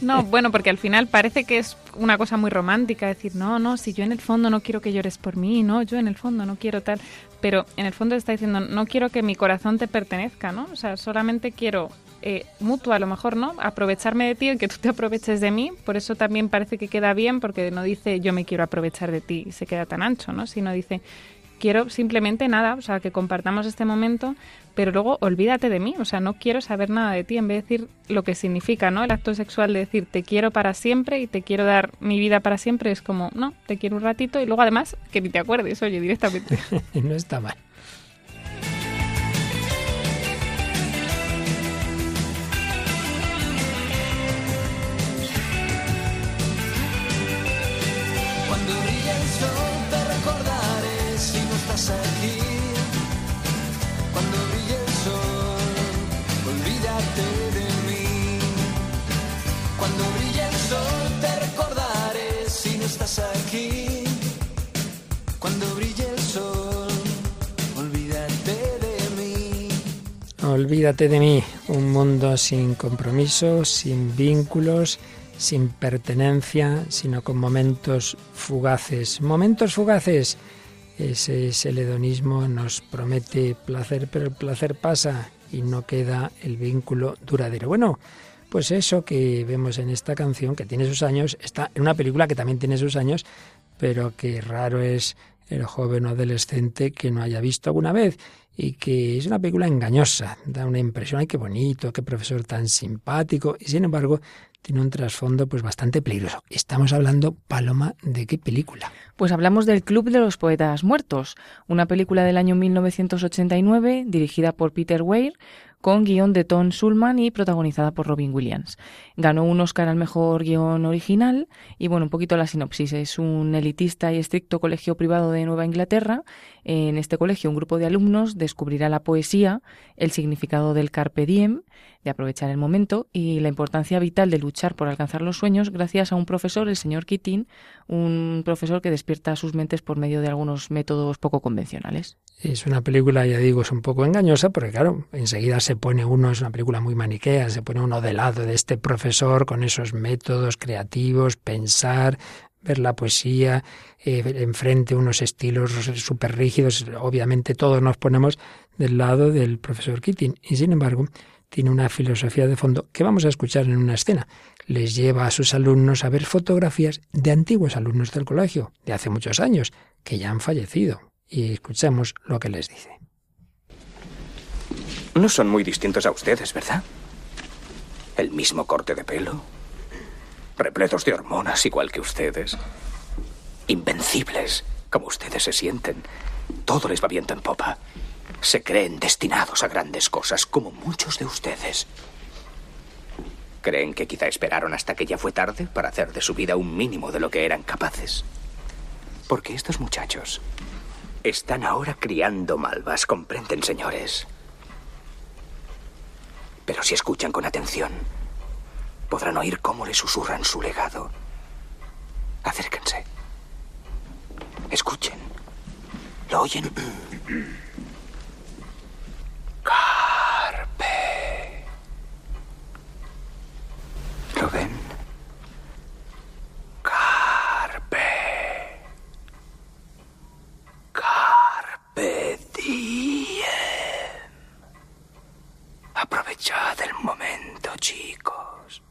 Speaker 4: No, bueno, porque al final parece que es una cosa muy romántica, decir, no, no, si yo en el fondo no quiero que llores por mí, no, yo en el fondo no quiero tal, pero en el fondo está diciendo, no quiero que mi corazón te pertenezca, ¿no? O sea, solamente quiero eh, mutuo a lo mejor, ¿no? Aprovecharme de ti y que tú te aproveches de mí, por eso también parece que queda bien, porque no dice yo me quiero aprovechar de ti y se queda tan ancho, ¿no? Sino dice quiero simplemente nada, o sea, que compartamos este momento, pero luego olvídate de mí, o sea, no quiero saber nada de ti, en vez de decir lo que significa, ¿no? El acto sexual de decir te quiero para siempre y te quiero dar mi vida para siempre, es como, no, te quiero un ratito y luego además que ni te acuerdes, oye, directamente.
Speaker 1: no está mal.
Speaker 5: Olvídate de mí,
Speaker 1: un mundo sin compromisos, sin vínculos, sin pertenencia, sino con momentos fugaces. Momentos fugaces. Ese, ese el hedonismo nos promete placer, pero el placer pasa y no queda el vínculo duradero. Bueno, pues eso que vemos en esta canción, que tiene sus años, está en una película que también tiene sus años, pero que raro es el joven o adolescente que no haya visto alguna vez y que es una película engañosa, da una impresión, ay, qué bonito, qué profesor tan simpático, y sin embargo tiene un trasfondo pues bastante peligroso. Estamos hablando, Paloma, ¿de qué película?
Speaker 3: Pues hablamos del Club de los Poetas Muertos, una película del año 1989 dirigida por Peter Weir, con guion de Tom Sulman y protagonizada por Robin Williams. Ganó un Oscar al mejor guion original y bueno, un poquito la sinopsis. Es un elitista y estricto colegio privado de Nueva Inglaterra. En este colegio un grupo de alumnos descubrirá la poesía, el significado del carpe diem, de aprovechar el momento y la importancia vital de luchar por alcanzar los sueños gracias a un profesor, el señor Keating, un profesor que despierta sus mentes por medio de algunos métodos poco convencionales.
Speaker 1: Es una película, ya digo, es un poco engañosa, porque claro, enseguida se pone uno, es una película muy maniquea, se pone uno de lado de este profesor con esos métodos creativos, pensar, ver la poesía, eh, enfrente unos estilos súper rígidos. Obviamente todos nos ponemos del lado del profesor Keating. Y sin embargo, tiene una filosofía de fondo que vamos a escuchar en una escena. Les lleva a sus alumnos a ver fotografías de antiguos alumnos del colegio, de hace muchos años, que ya han fallecido y escuchemos lo que les dice.
Speaker 6: No son muy distintos a ustedes, ¿verdad? El mismo corte de pelo, repletos de hormonas igual que ustedes, invencibles como ustedes se sienten. Todo les va viento en popa. Se creen destinados a grandes cosas como muchos de ustedes. ¿Creen que quizá esperaron hasta que ya fue tarde para hacer de su vida un mínimo de lo que eran capaces? Porque estos muchachos están ahora criando malvas, comprenden, señores. Pero si escuchan con atención, podrán oír cómo le susurran su legado. Acérquense. Escuchen. ¿Lo oyen? Carpe. ¿Lo ven? Carpe. Carpe diem. Aprovechad el momento, chicos.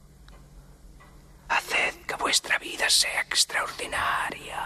Speaker 6: Haced que vuestra vida sea extraordinaria.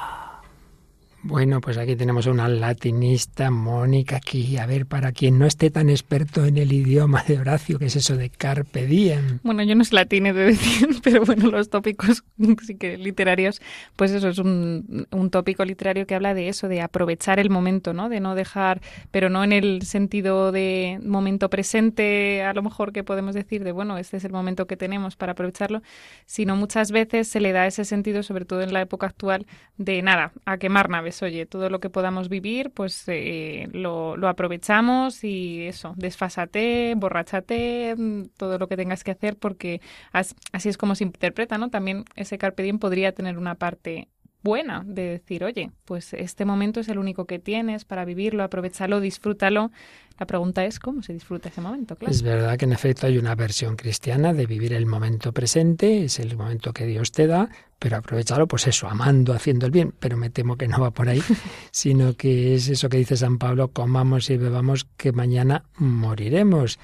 Speaker 1: Bueno, pues aquí tenemos una latinista, Mónica, aquí, a ver, para quien no esté tan experto en el idioma de Horacio, ¿qué es eso de carpe diem?
Speaker 4: Bueno, yo no es latín, de decir, pero bueno, los tópicos sí que literarios, pues eso es un, un tópico literario que habla de eso, de aprovechar el momento, ¿no? De no dejar, pero no en el sentido de momento presente, a lo mejor que podemos decir de, bueno, este es el momento que tenemos para aprovecharlo, sino muchas veces se le da ese sentido, sobre todo en la época actual, de nada, a quemar naves oye, todo lo que podamos vivir, pues eh, lo, lo, aprovechamos y eso, desfásate, borrachate, mm, todo lo que tengas que hacer, porque as, así es como se interpreta, ¿no? También ese carpe diem podría tener una parte buena de decir, oye, pues este momento es el único que tienes para vivirlo, aprovechalo, disfrútalo. La pregunta es cómo se disfruta ese momento, claro.
Speaker 1: Es verdad que en efecto hay una versión cristiana de vivir el momento presente, es el momento que Dios te da, pero aprovecharlo, pues eso, amando, haciendo el bien, pero me temo que no va por ahí, sino que es eso que dice San Pablo, comamos y bebamos que mañana moriremos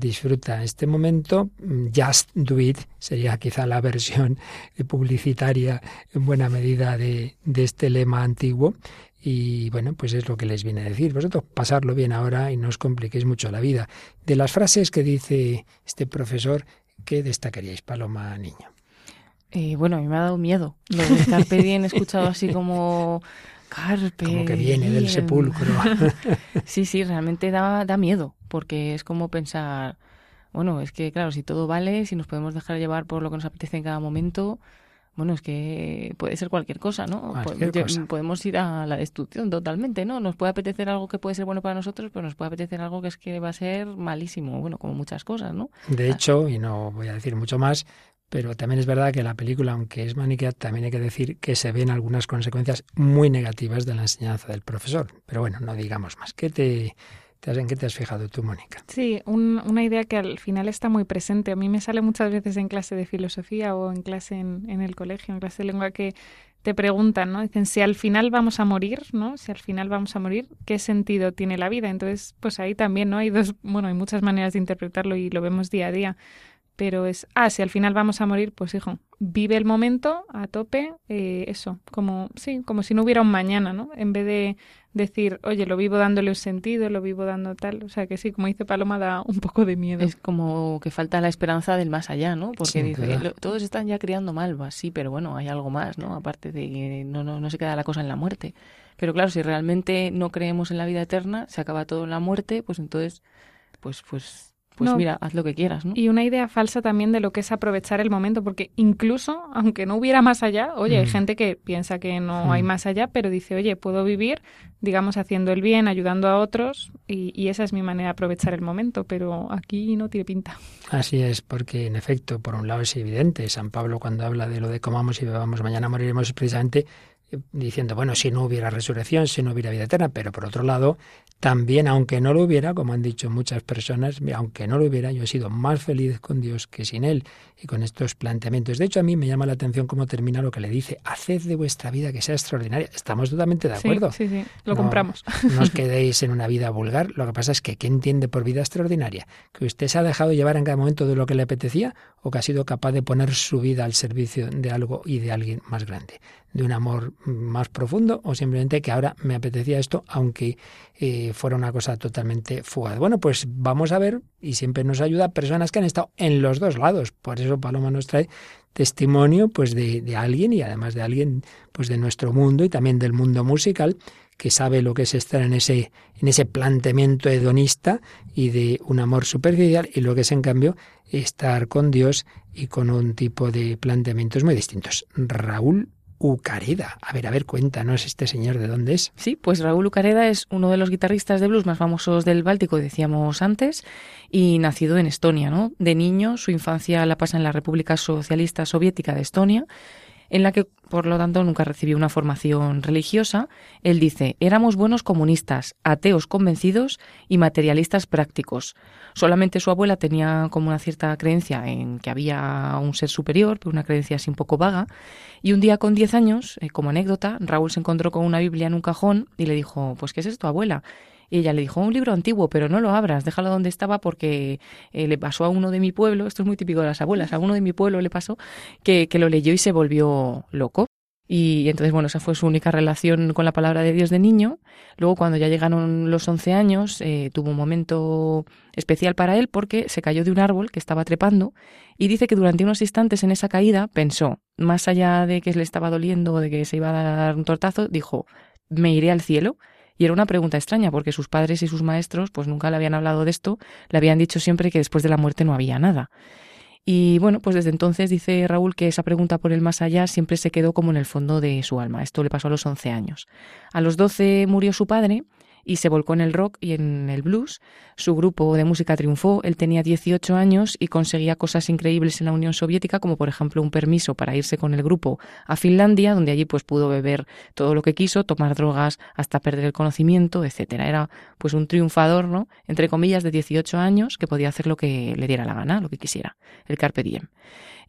Speaker 1: disfruta este momento. Just Do It sería quizá la versión publicitaria en buena medida de, de, este lema antiguo. Y bueno, pues es lo que les viene a decir. Vosotros pasarlo bien ahora y no os compliquéis mucho la vida. De las frases que dice este profesor, ¿qué destacaríais, Paloma Niño?
Speaker 3: Eh, bueno, a mí me ha dado miedo. Lo de Carpe Diem escuchado así como... Carpe
Speaker 1: Como que viene del sepulcro.
Speaker 3: sí, sí, realmente da, da miedo, porque es como pensar, bueno, es que claro, si todo vale, si nos podemos dejar llevar por lo que nos apetece en cada momento, bueno, es que puede ser cualquier cosa, ¿no?
Speaker 1: Cualquier cosa.
Speaker 3: Podemos ir a la destrucción totalmente, ¿no? Nos puede apetecer algo que puede ser bueno para nosotros, pero nos puede apetecer algo que es que va a ser malísimo, bueno, como muchas cosas, ¿no?
Speaker 1: De hecho, y no voy a decir mucho más, pero también es verdad que la película, aunque es maniquea, también hay que decir que se ven algunas consecuencias muy negativas de la enseñanza del profesor. Pero bueno, no digamos más. ¿Qué te, ¿En qué te has fijado tú, Mónica?
Speaker 4: Sí, un, una idea que al final está muy presente. A mí me sale muchas veces en clase de filosofía o en clase en, en el colegio, en clase de lengua, que te preguntan, ¿no? Dicen, si al final vamos a morir, ¿no? Si al final vamos a morir, ¿qué sentido tiene la vida? Entonces, pues ahí también, ¿no? Hay dos, bueno, hay muchas maneras de interpretarlo y lo vemos día a día pero es, ah, si al final vamos a morir, pues hijo, vive el momento a tope, eh, eso, como, sí, como si no hubiera un mañana, ¿no? En vez de decir, oye, lo vivo dándole un sentido, lo vivo dando tal, o sea que sí, como dice Paloma, da un poco de miedo.
Speaker 3: Es como que falta la esperanza del más allá, ¿no? Porque dice,
Speaker 1: duda.
Speaker 3: "Lo- todos están ya criando malvas, sí, pero bueno, hay algo más, ¿no? Aparte de que no, no, no se queda la cosa en la muerte. Pero claro, si realmente no creemos en la vida eterna, se acaba todo en la muerte, pues entonces, pues, pues, pues
Speaker 4: No.
Speaker 3: mira, haz lo que quieras, ¿no?
Speaker 4: Y una idea falsa también de lo que es aprovechar el momento, porque incluso, aunque no hubiera más allá, oye, hay
Speaker 1: Mm.
Speaker 4: gente que piensa que no
Speaker 1: Mm.
Speaker 4: hay más allá, pero dice, oye, puedo vivir, digamos, haciendo el bien, ayudando a otros, y, y esa es mi manera de aprovechar el momento, pero aquí no tiene pinta.
Speaker 1: Así es, porque en efecto, por un lado es evidente, San Pablo cuando habla de lo de comamos y bebamos, mañana moriremos, es precisamente eh, diciendo, bueno, si no hubiera resurrección, si no hubiera vida eterna, pero por otro lado, también, aunque no lo hubiera, como han dicho muchas personas, aunque no lo hubiera, yo he sido más feliz con Dios que sin Él y con estos planteamientos. De hecho, a mí me llama la atención cómo termina lo que le dice, haced de vuestra vida que sea extraordinaria. Estamos totalmente de acuerdo.
Speaker 4: Sí, sí, sí, lo
Speaker 1: No,
Speaker 4: compramos.
Speaker 1: No os quedéis en una vida vulgar. Lo que pasa es que, ¿qué entiende por vida extraordinaria? ¿Que usted se ha dejado llevar en cada momento de lo que le apetecía o que ha sido capaz de poner su vida al servicio de algo y de alguien más grande? ¿De un amor más profundo o simplemente que ahora me apetecía esto aunque eh, fuera una cosa totalmente fugaz? Bueno, pues vamos a ver y siempre nos ayuda personas que han estado en los dos lados. Por eso Paloma nos trae testimonio pues de, de alguien y además de alguien pues de nuestro mundo y también del mundo musical que sabe lo que es estar en ese, en ese planteamiento hedonista y de un amor superficial y lo que es en cambio estar con Dios y con un tipo de planteamientos muy distintos. Raúl Ucareda. A ver, a ver, cuéntanos este señor de dónde es.
Speaker 3: Sí, pues Raúl Ucareda es uno de los guitarristas de blues más famosos del Báltico, decíamos antes, y nacido en Estonia, ¿no? De niño, su infancia la pasa en la República Socialista Soviética de Estonia, en la que, por lo tanto, nunca recibió una formación religiosa. Él dice, éramos buenos comunistas, ateos convencidos y materialistas prácticos. Solamente su abuela tenía como una cierta creencia en que había un ser superior, pero una creencia así un poco vaga. Y un día con 10 años, eh, como anécdota, Raúl se encontró con una Biblia en un cajón y le dijo, pues ¿qué es esto, abuela? Y ella le dijo, un libro antiguo, pero no lo abras, déjalo donde estaba porque eh, le pasó a uno de mi pueblo, esto es muy típico de las abuelas, a uno de mi pueblo le pasó que, que lo leyó y se volvió loco. Y entonces, bueno, esa fue su única relación con la palabra de Dios de niño. Luego, cuando ya llegaron los 11 años, eh, tuvo un momento especial para él porque se cayó de un árbol que estaba trepando y dice que durante unos instantes en esa caída pensó, más allá de que le estaba doliendo o de que se iba a dar un tortazo, dijo, me iré al cielo. Y era una pregunta extraña porque sus padres y sus maestros pues nunca le habían hablado de esto, le habían dicho siempre que después de la muerte no había nada. Y bueno, pues desde entonces dice Raúl que esa pregunta por el más allá siempre se quedó como en el fondo de su alma. Esto le pasó a los 11 años. A los 12 murió su padre y se volcó en el rock y en el blues. Su grupo de música triunfó. Él tenía 18 años y conseguía cosas increíbles en la Unión Soviética, como por ejemplo un permiso para irse con el grupo a Finlandia, donde allí pues pudo beber todo lo que quiso, tomar drogas hasta perder el conocimiento, etcétera. Era pues un triunfador, ¿no? Entre comillas, de 18 años que podía hacer lo que le diera la gana, lo que quisiera, el carpe diem.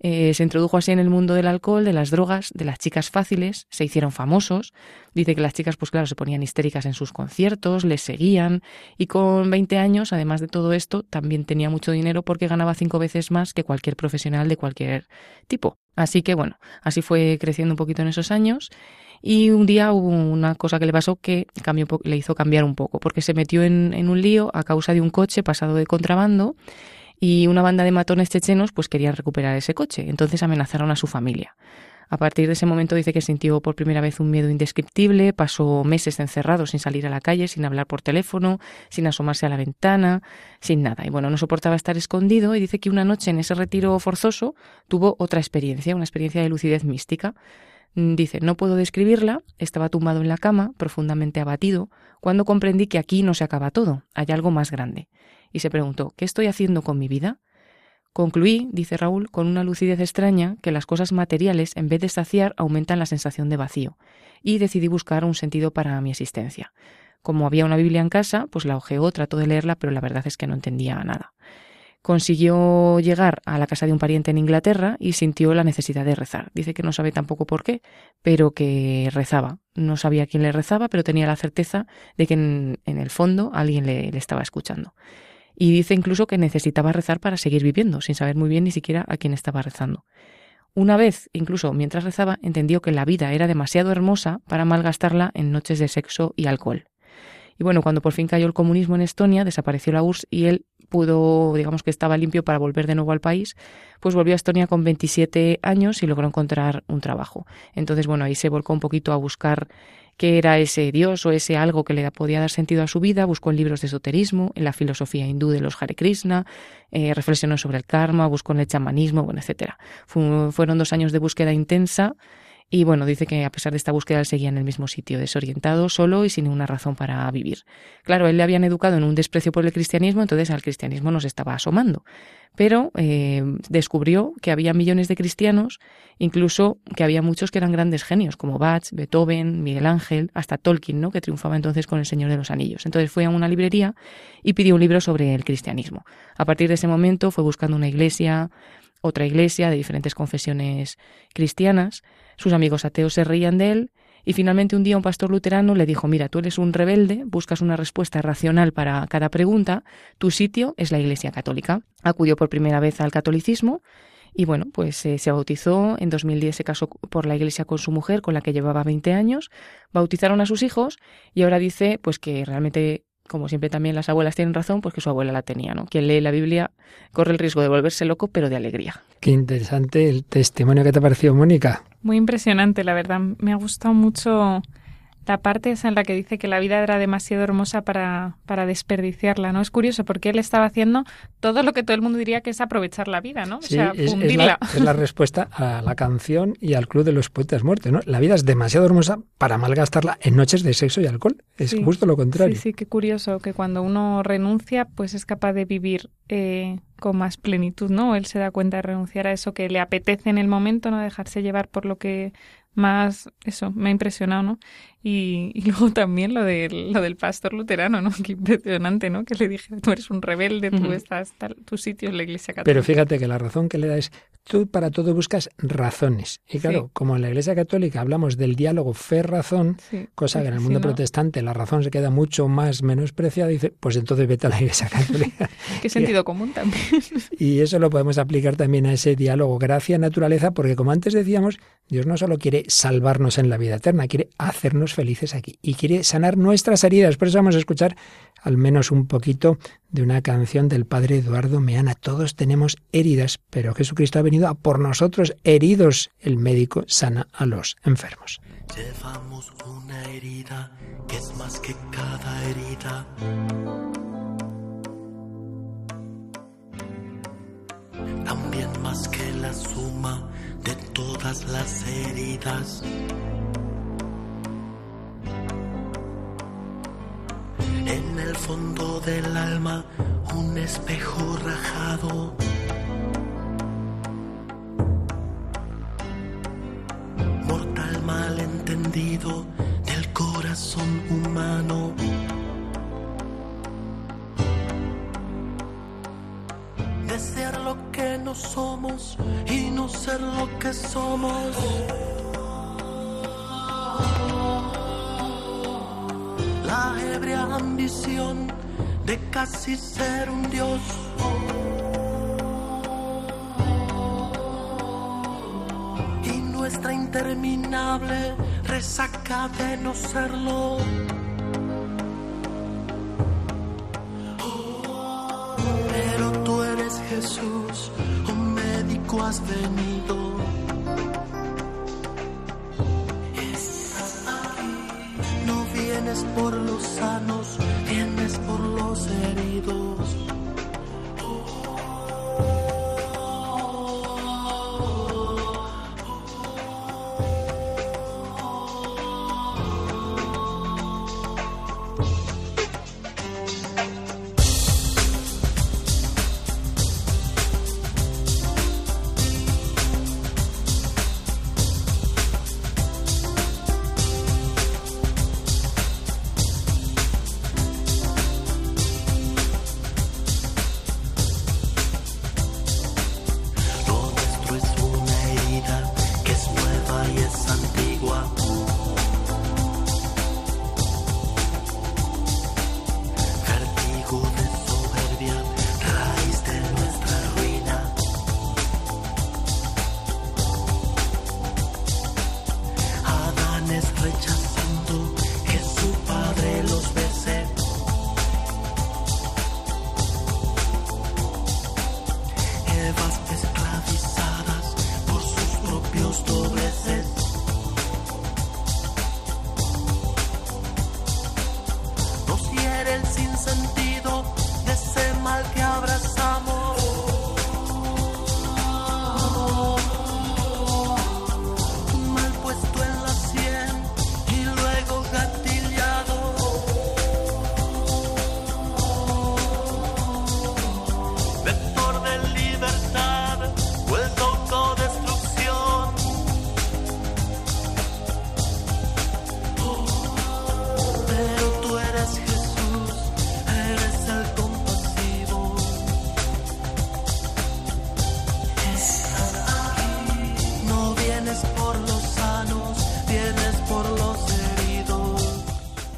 Speaker 3: Eh, se introdujo así en el mundo del alcohol, de las drogas, de las chicas fáciles, se hicieron famosos. Dice que las chicas, pues claro, se ponían histéricas en sus conciertos, les seguían y con 20 años, además de todo esto, también tenía mucho dinero porque ganaba cinco veces más que cualquier profesional de cualquier tipo. Así que bueno, así fue creciendo un poquito en esos años. Y un día hubo una cosa que le pasó que cambió, le hizo cambiar un poco, porque se metió en, en un lío a causa de un coche pasado de contrabando y una banda de matones chechenos pues querían recuperar ese coche. Entonces amenazaron a su familia. A partir de ese momento dice que sintió por primera vez un miedo indescriptible, pasó meses encerrado sin salir a la calle, sin hablar por teléfono, sin asomarse a la ventana, sin nada. Y bueno, no soportaba estar escondido y dice que una noche en ese retiro forzoso tuvo otra experiencia, una experiencia de lucidez mística. Dice, no puedo describirla, estaba tumbado en la cama, profundamente abatido, cuando comprendí que aquí no se acaba todo, hay algo más grande. Y se preguntó, ¿qué estoy haciendo con mi vida? Concluí, dice Raúl, con una lucidez extraña que las cosas materiales, en vez de saciar, aumentan la sensación de vacío, y decidí buscar un sentido para mi existencia. Como había una Biblia en casa, pues la hojeó, trató de leerla, pero la verdad es que no entendía nada. Consiguió llegar a la casa de un pariente en Inglaterra y sintió la necesidad de rezar. Dice que no sabe tampoco por qué, pero que rezaba. No sabía quién le rezaba, pero tenía la certeza de que en, el fondo alguien le estaba escuchando y dice incluso que necesitaba rezar para seguir viviendo, sin saber muy bien ni siquiera a quién estaba rezando. Una vez, incluso mientras rezaba, entendió que la vida era demasiado hermosa para malgastarla en noches de sexo y alcohol. Y bueno, cuando por fin cayó el comunismo en Estonia, desapareció la URSS y él pudo, digamos que estaba limpio para volver de nuevo al país, pues volvió a Estonia con 27 años y logró encontrar un trabajo. Entonces, bueno, ahí se volcó un poquito a buscar qué era ese Dios o ese algo que le podía dar sentido a su vida, buscó en libros de esoterismo, en la filosofía hindú de los Hare Krishna, eh, reflexionó sobre el karma, buscó en el chamanismo, bueno, etcétera. fueron dos años de búsqueda intensa y bueno, dice que a pesar de esta búsqueda él seguía en el mismo sitio, desorientado, solo y sin ninguna razón para vivir. Claro, él le habían educado en un desprecio por el cristianismo, entonces al cristianismo nos estaba asomando. Pero eh, descubrió que había millones de cristianos, incluso que había muchos que eran grandes genios, como Bach, Beethoven, Miguel Ángel, hasta Tolkien, ¿no? que triunfaba entonces con El Señor de los Anillos. Entonces fue a una librería y pidió un libro sobre el cristianismo. A partir de ese momento fue buscando una iglesia, otra iglesia de diferentes confesiones cristianas, sus amigos ateos se reían de él y finalmente un día un pastor luterano le dijo, mira, tú eres un rebelde, buscas una respuesta racional para cada pregunta, tu sitio es la Iglesia Católica. Acudió por primera vez al catolicismo y bueno, pues eh, se bautizó, en 2010 se casó por la iglesia con su mujer, con la que llevaba 20 años, bautizaron a sus hijos y ahora dice pues que realmente como siempre también las abuelas tienen razón, pues que su abuela la tenía, ¿no? Quien lee la Biblia corre el riesgo de volverse loco, pero de alegría.
Speaker 1: Qué interesante el testimonio que te ha parecido, Mónica.
Speaker 4: Muy impresionante, la verdad. Me ha gustado mucho la parte esa en la que dice que la vida era demasiado hermosa para, para desperdiciarla, ¿no? Es curioso porque él estaba haciendo todo lo que todo el mundo diría que es aprovechar la vida, ¿no? o sea,
Speaker 1: es, es, la, es, la, respuesta a la canción y al Club de los Poetas Muertos, ¿no? La vida es demasiado hermosa para malgastarla en noches de sexo y alcohol. Es
Speaker 4: sí,
Speaker 1: justo lo contrario.
Speaker 4: Sí, sí, qué curioso que cuando uno renuncia, pues es capaz de vivir eh, con más plenitud, ¿no? Él se da cuenta de renunciar a eso que le apetece en el momento, no dejarse llevar por lo que más, eso, me ha impresionado, ¿no? Y, y, luego también lo, de, lo del pastor luterano, ¿no? Qué impresionante, ¿no? Que le dije, tú eres un rebelde, tú uh -huh. estás, tal, tu sitio es la iglesia católica.
Speaker 1: Pero fíjate que la razón que le da es, tú para todo buscas razones. Y claro, sí. como en la iglesia católica hablamos del diálogo fe-razón, sí. cosa que en el mundo sí, protestante la razón se queda mucho más menospreciada, dice, pues entonces vete a la iglesia católica.
Speaker 4: Qué sentido común también.
Speaker 1: y eso lo podemos aplicar también a ese diálogo gracia-naturaleza, porque como antes decíamos, Dios no solo quiere salvarnos en la vida eterna, quiere hacernos felices aquí y quiere sanar nuestras heridas. Por eso vamos a escuchar al menos un poquito de una canción del padre Eduardo Meana. Todos tenemos heridas, pero Jesucristo ha venido a por nosotros heridos. El médico sana a los enfermos.
Speaker 7: Llevamos una herida que es más que cada herida. También más que la suma de todas las heridas. En el fondo del alma un espejo rajado. Mortal malentendido del corazón humano. Desear lo que no somos y no ser lo que somos. La ebria ambición de casi ser un dios. Y nuestra interminable resaca de no serlo. Pero tú eres Jesús, oh médico has venido. Vienes por los sanos, vienes por los heridos.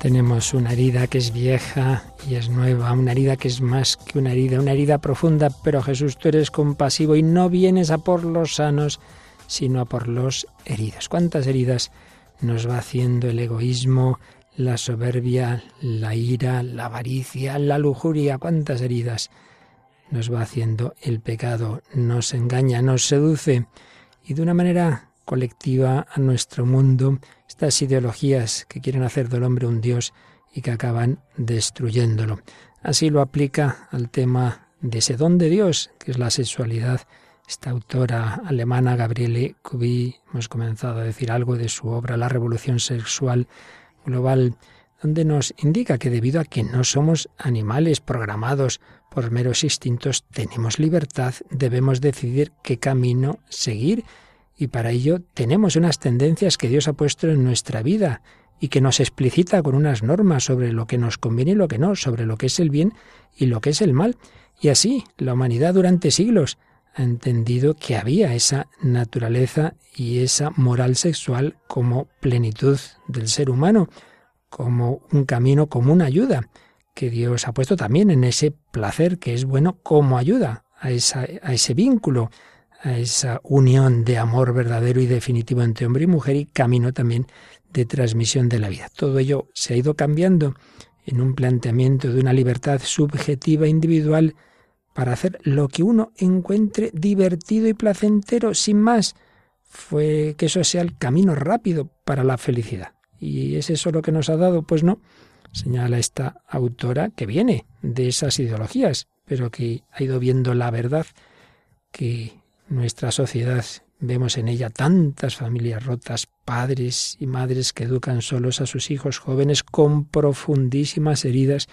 Speaker 1: Tenemos una herida que es vieja y es nueva, una herida que es más que una herida, una herida profunda, pero Jesús, tú eres compasivo y no vienes a por los sanos, sino a por los heridos. ¿Cuántas heridas nos va haciendo el egoísmo, la soberbia, la ira, la avaricia, la lujuria? ¿Cuántas heridas nos va haciendo el pecado? Nos engaña, nos seduce y de una manera colectiva a nuestro mundo estas ideologías que quieren hacer del hombre un dios y que acaban destruyéndolo. Así lo aplica al tema de ese don de Dios, que es la sexualidad. Esta autora alemana, Gabriele Kubi, hemos comenzado a decir algo de su obra La Revolución Sexual Global, donde nos indica que debido a que no somos animales programados por meros instintos, tenemos libertad, debemos decidir qué camino seguir y para ello tenemos unas tendencias que Dios ha puesto en nuestra vida y que nos explicita con unas normas sobre lo que nos conviene y lo que no, sobre lo que es el bien y lo que es el mal. Y así la humanidad durante siglos ha entendido que había esa naturaleza y esa moral sexual como plenitud del ser humano, como un camino, como una ayuda, que Dios ha puesto también en ese placer que es bueno como ayuda a, a ese vínculo, a esa unión de amor verdadero y definitivo entre hombre y mujer y camino también de transmisión de la vida. Todo ello se ha ido cambiando en un planteamiento de una libertad subjetiva individual para hacer lo que uno encuentre divertido y placentero sin más. Fue que eso sea el camino rápido para la felicidad. ¿Y es eso lo que nos ha dado? Pues no, señala esta autora que viene de esas ideologías, pero que ha ido viendo la verdad que nuestra sociedad. Vemos en ella tantas familias rotas, padres y madres que educan solos a sus hijos jóvenes con profundísimas heridas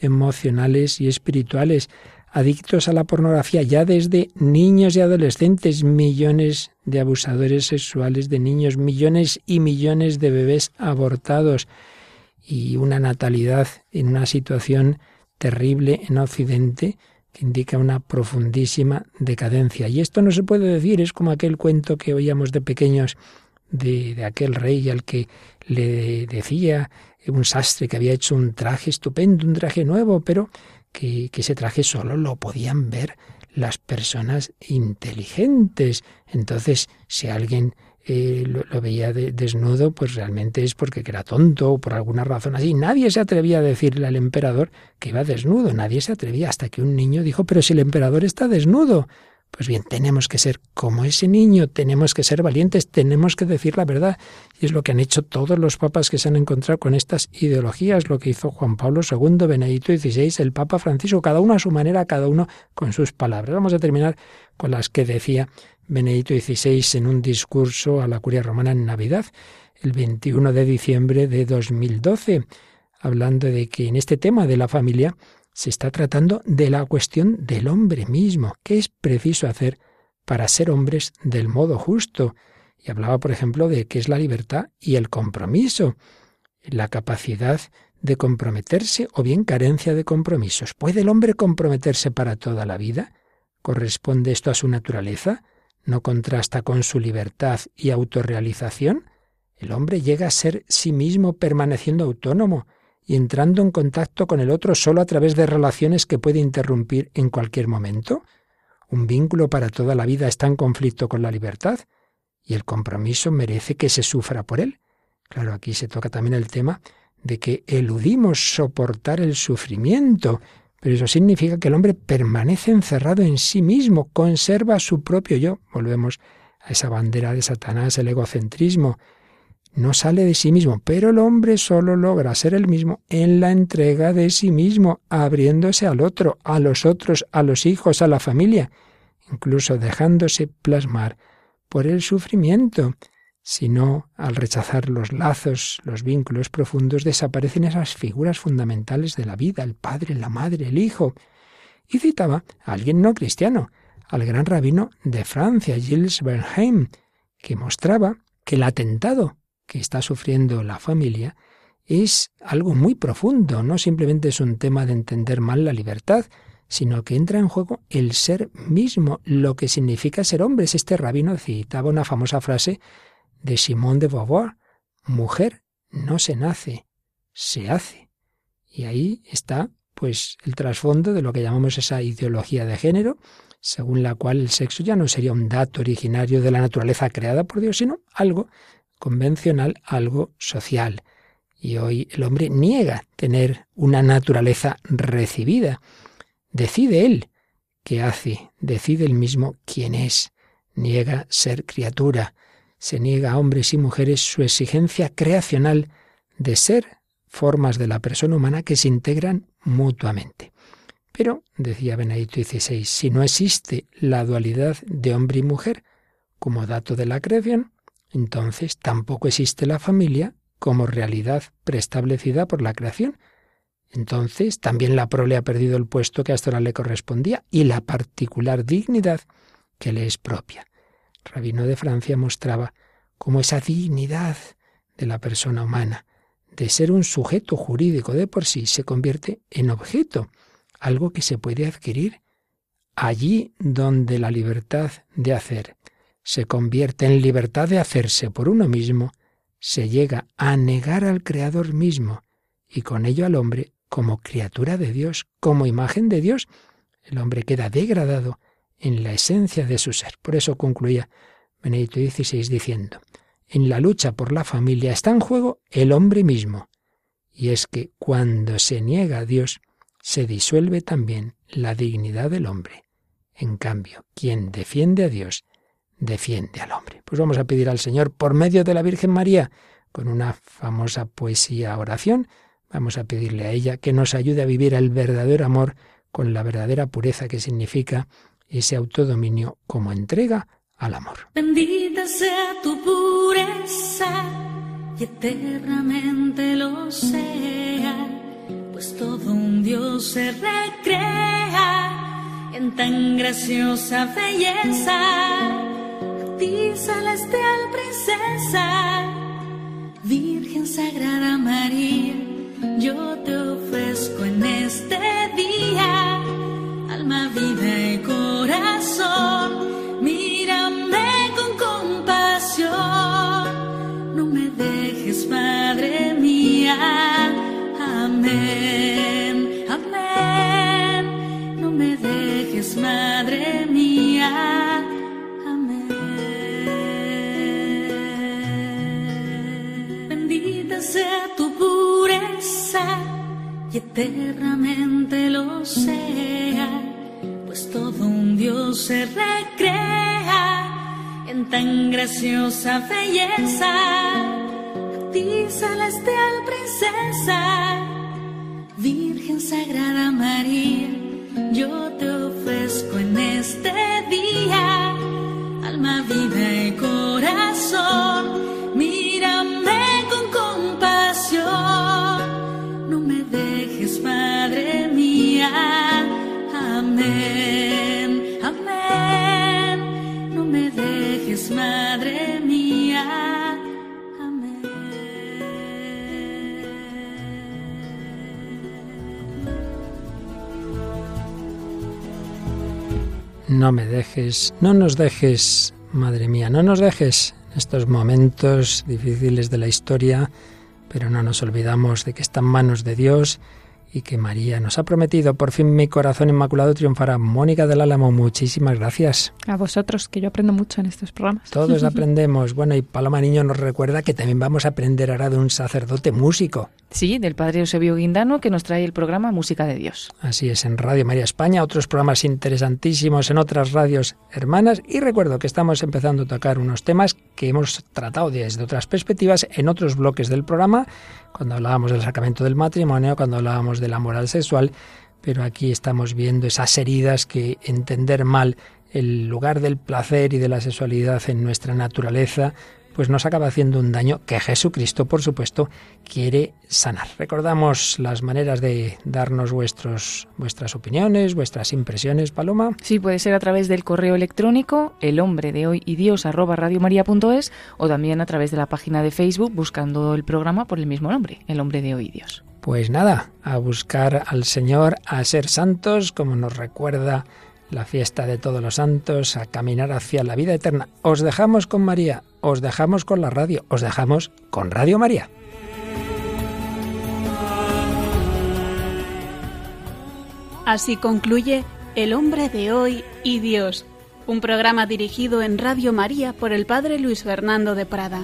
Speaker 1: emocionales y espirituales, adictos a la pornografía ya desde niños y adolescentes, millones de abusadores sexuales de niños, millones y millones de bebés abortados. Y una natalidad en una situación terrible en Occidente que indica una profundísima decadencia. Y esto no se puede decir, es como aquel cuento que oíamos de pequeños de, de aquel rey al que le decía un sastre que había hecho un traje estupendo, un traje nuevo, pero que, que ese traje solo lo podían ver las personas inteligentes. Entonces, si alguien eh, lo, veía de, desnudo, pues realmente es porque era tonto o por alguna razón así. Nadie se atrevía a decirle al emperador que iba desnudo, nadie se atrevía hasta que un niño dijo, pero si el emperador está desnudo. Pues bien, tenemos que ser como ese niño, tenemos que ser valientes, tenemos que decir la verdad. Y es lo que han hecho todos los papas que se han encontrado con estas ideologías, lo que hizo Juan Pablo II, Benedicto XVI, el Papa Francisco, cada uno a su manera, cada uno con sus palabras. Vamos a terminar con las que decía Benedicto XVI en un discurso a la curia romana en Navidad, el 21 de diciembre de 2012, hablando de que en este tema de la familia se está tratando de la cuestión del hombre mismo, qué es preciso hacer para ser hombres del modo justo. Y hablaba, por ejemplo, de qué es la libertad y el compromiso, la capacidad de comprometerse o bien carencia de compromisos. ¿Puede el hombre comprometerse para toda la vida? ¿Corresponde esto a su naturaleza? ¿No contrasta con su libertad y autorrealización? El hombre llega a ser sí mismo permaneciendo autónomo, y entrando en contacto con el otro solo a través de relaciones que puede interrumpir en cualquier momento? ¿Un vínculo para toda la vida está en conflicto con la libertad? ¿Y el compromiso merece que se sufra por él? Claro, aquí se toca también el tema de que eludimos soportar el sufrimiento, pero eso significa que el hombre permanece encerrado en sí mismo, conserva su propio yo. Volvemos a esa bandera de Satanás, el egocentrismo. no sale de sí mismo, pero el hombre solo logra ser el mismo en la entrega de sí mismo, abriéndose al otro, a los otros, a los hijos, a la familia, incluso dejándose plasmar por el sufrimiento. Si no, al rechazar los lazos, los vínculos profundos, desaparecen esas figuras fundamentales de la vida, el padre, la madre, el hijo. Y citaba a alguien no cristiano, al gran rabino de Francia, Gilles Bernheim, que mostraba que el atentado que está sufriendo la familia es algo muy profundo, no simplemente es un tema de entender mal la libertad, sino que entra en juego el ser mismo, lo que significa ser hombres. Este rabino citaba una famosa frase de Simone de Beauvoir, mujer no se nace, se hace. Y ahí está pues el trasfondo de lo que llamamos esa ideología de género, según la cual el sexo ya no sería un dato originario de la naturaleza creada por Dios, sino algo convencional, algo social. Y hoy el hombre niega tener una naturaleza recibida. Decide él qué hace, decide él mismo quién es, niega ser criatura, se niega a hombres y mujeres su exigencia creacional de ser formas de la persona humana que se integran mutuamente. Pero, decía Benedicto XVI, si no existe la dualidad de hombre y mujer como dato de la creación, entonces tampoco existe la familia como realidad preestablecida por la creación, entonces también la prole ha perdido el puesto que hasta ahora le correspondía y la particular dignidad que le es propia. Rabino de Francia mostraba cómo esa dignidad de la persona humana, de ser un sujeto jurídico de por sí, se convierte en objeto, algo que se puede adquirir allí donde la libertad de hacer se convierte en libertad de hacerse por uno mismo, se llega a negar al Creador mismo y con ello al hombre como criatura de Dios, como imagen de Dios, el hombre queda degradado en la esencia de su ser. Por eso concluía Benedicto XVI diciendo, en la lucha por la familia está en juego el hombre mismo. Y es que cuando se niega a Dios, se disuelve también la dignidad del hombre. En cambio, quien defiende a Dios, defiende al hombre. Pues vamos a pedir al Señor, por medio de la Virgen María, con una famosa poesía oración, Vamos a pedirle a ella que nos ayude a vivir el verdadero amor con la verdadera pureza que significa ese autodominio como entrega al amor.
Speaker 8: Bendita sea tu pureza y eternamente lo sea, pues todo un Dios se recrea en tan graciosa belleza. A ti celestial princesa, Virgen Sagrada María yo te ofrezco en este día alma, vida y corazón. Mírame con compasión, no me dejes, Madre mía. Amén, amén. No me dejes, Madre mía. Amén. Bendita sea tu pureza y eternamente lo sea, pues todo un Dios se recrea en tan graciosa belleza. A ti, celestial princesa, Virgen Sagrada María, yo te ofrezco en este día alma, vida y corazón.
Speaker 1: No me dejes, no nos dejes, Madre mía, no nos dejes en estos momentos difíciles de la historia, pero no nos olvidamos de que está en manos de Dios y que María nos ha prometido. Por fin mi corazón inmaculado triunfará. Mónica del Álamo, muchísimas gracias.
Speaker 4: A vosotros, que yo aprendo mucho en estos programas.
Speaker 1: Todos aprendemos. Bueno, y Paloma Niño nos recuerda que también vamos a aprender ahora de un sacerdote músico.
Speaker 3: Sí, del Padre Eusebio Guindano, que nos trae el programa Música de Dios.
Speaker 1: Así es, en Radio María España, otros programas interesantísimos en otras radios hermanas. Y recuerdo que estamos empezando a tocar unos temas que hemos tratado desde otras perspectivas en otros bloques del programa, cuando hablábamos del sacramento del matrimonio, cuando hablábamos de la moral sexual, pero aquí estamos viendo esas heridas que entender mal el lugar del placer y de la sexualidad en nuestra naturaleza, pues nos acaba haciendo un daño que Jesucristo, por supuesto, quiere sanar. Recordamos las maneras de darnos vuestros, vuestras opiniones, vuestras impresiones, Paloma.
Speaker 3: Sí, puede ser a través del correo electrónico el hombre de hoy y Dios arroba radiomaria.es o también a través de la página de Facebook buscando el programa por el mismo nombre, el hombre de hoy y Dios.
Speaker 1: Pues nada, a buscar al Señor, a ser santos, como nos recuerda la fiesta de todos los santos, a caminar hacia la vida eterna. Os dejamos con María, os dejamos con la radio, os dejamos con Radio María.
Speaker 2: Así concluye El hombre de hoy y Dios, un programa dirigido en Radio María por el Padre Luis Fernando de Prada.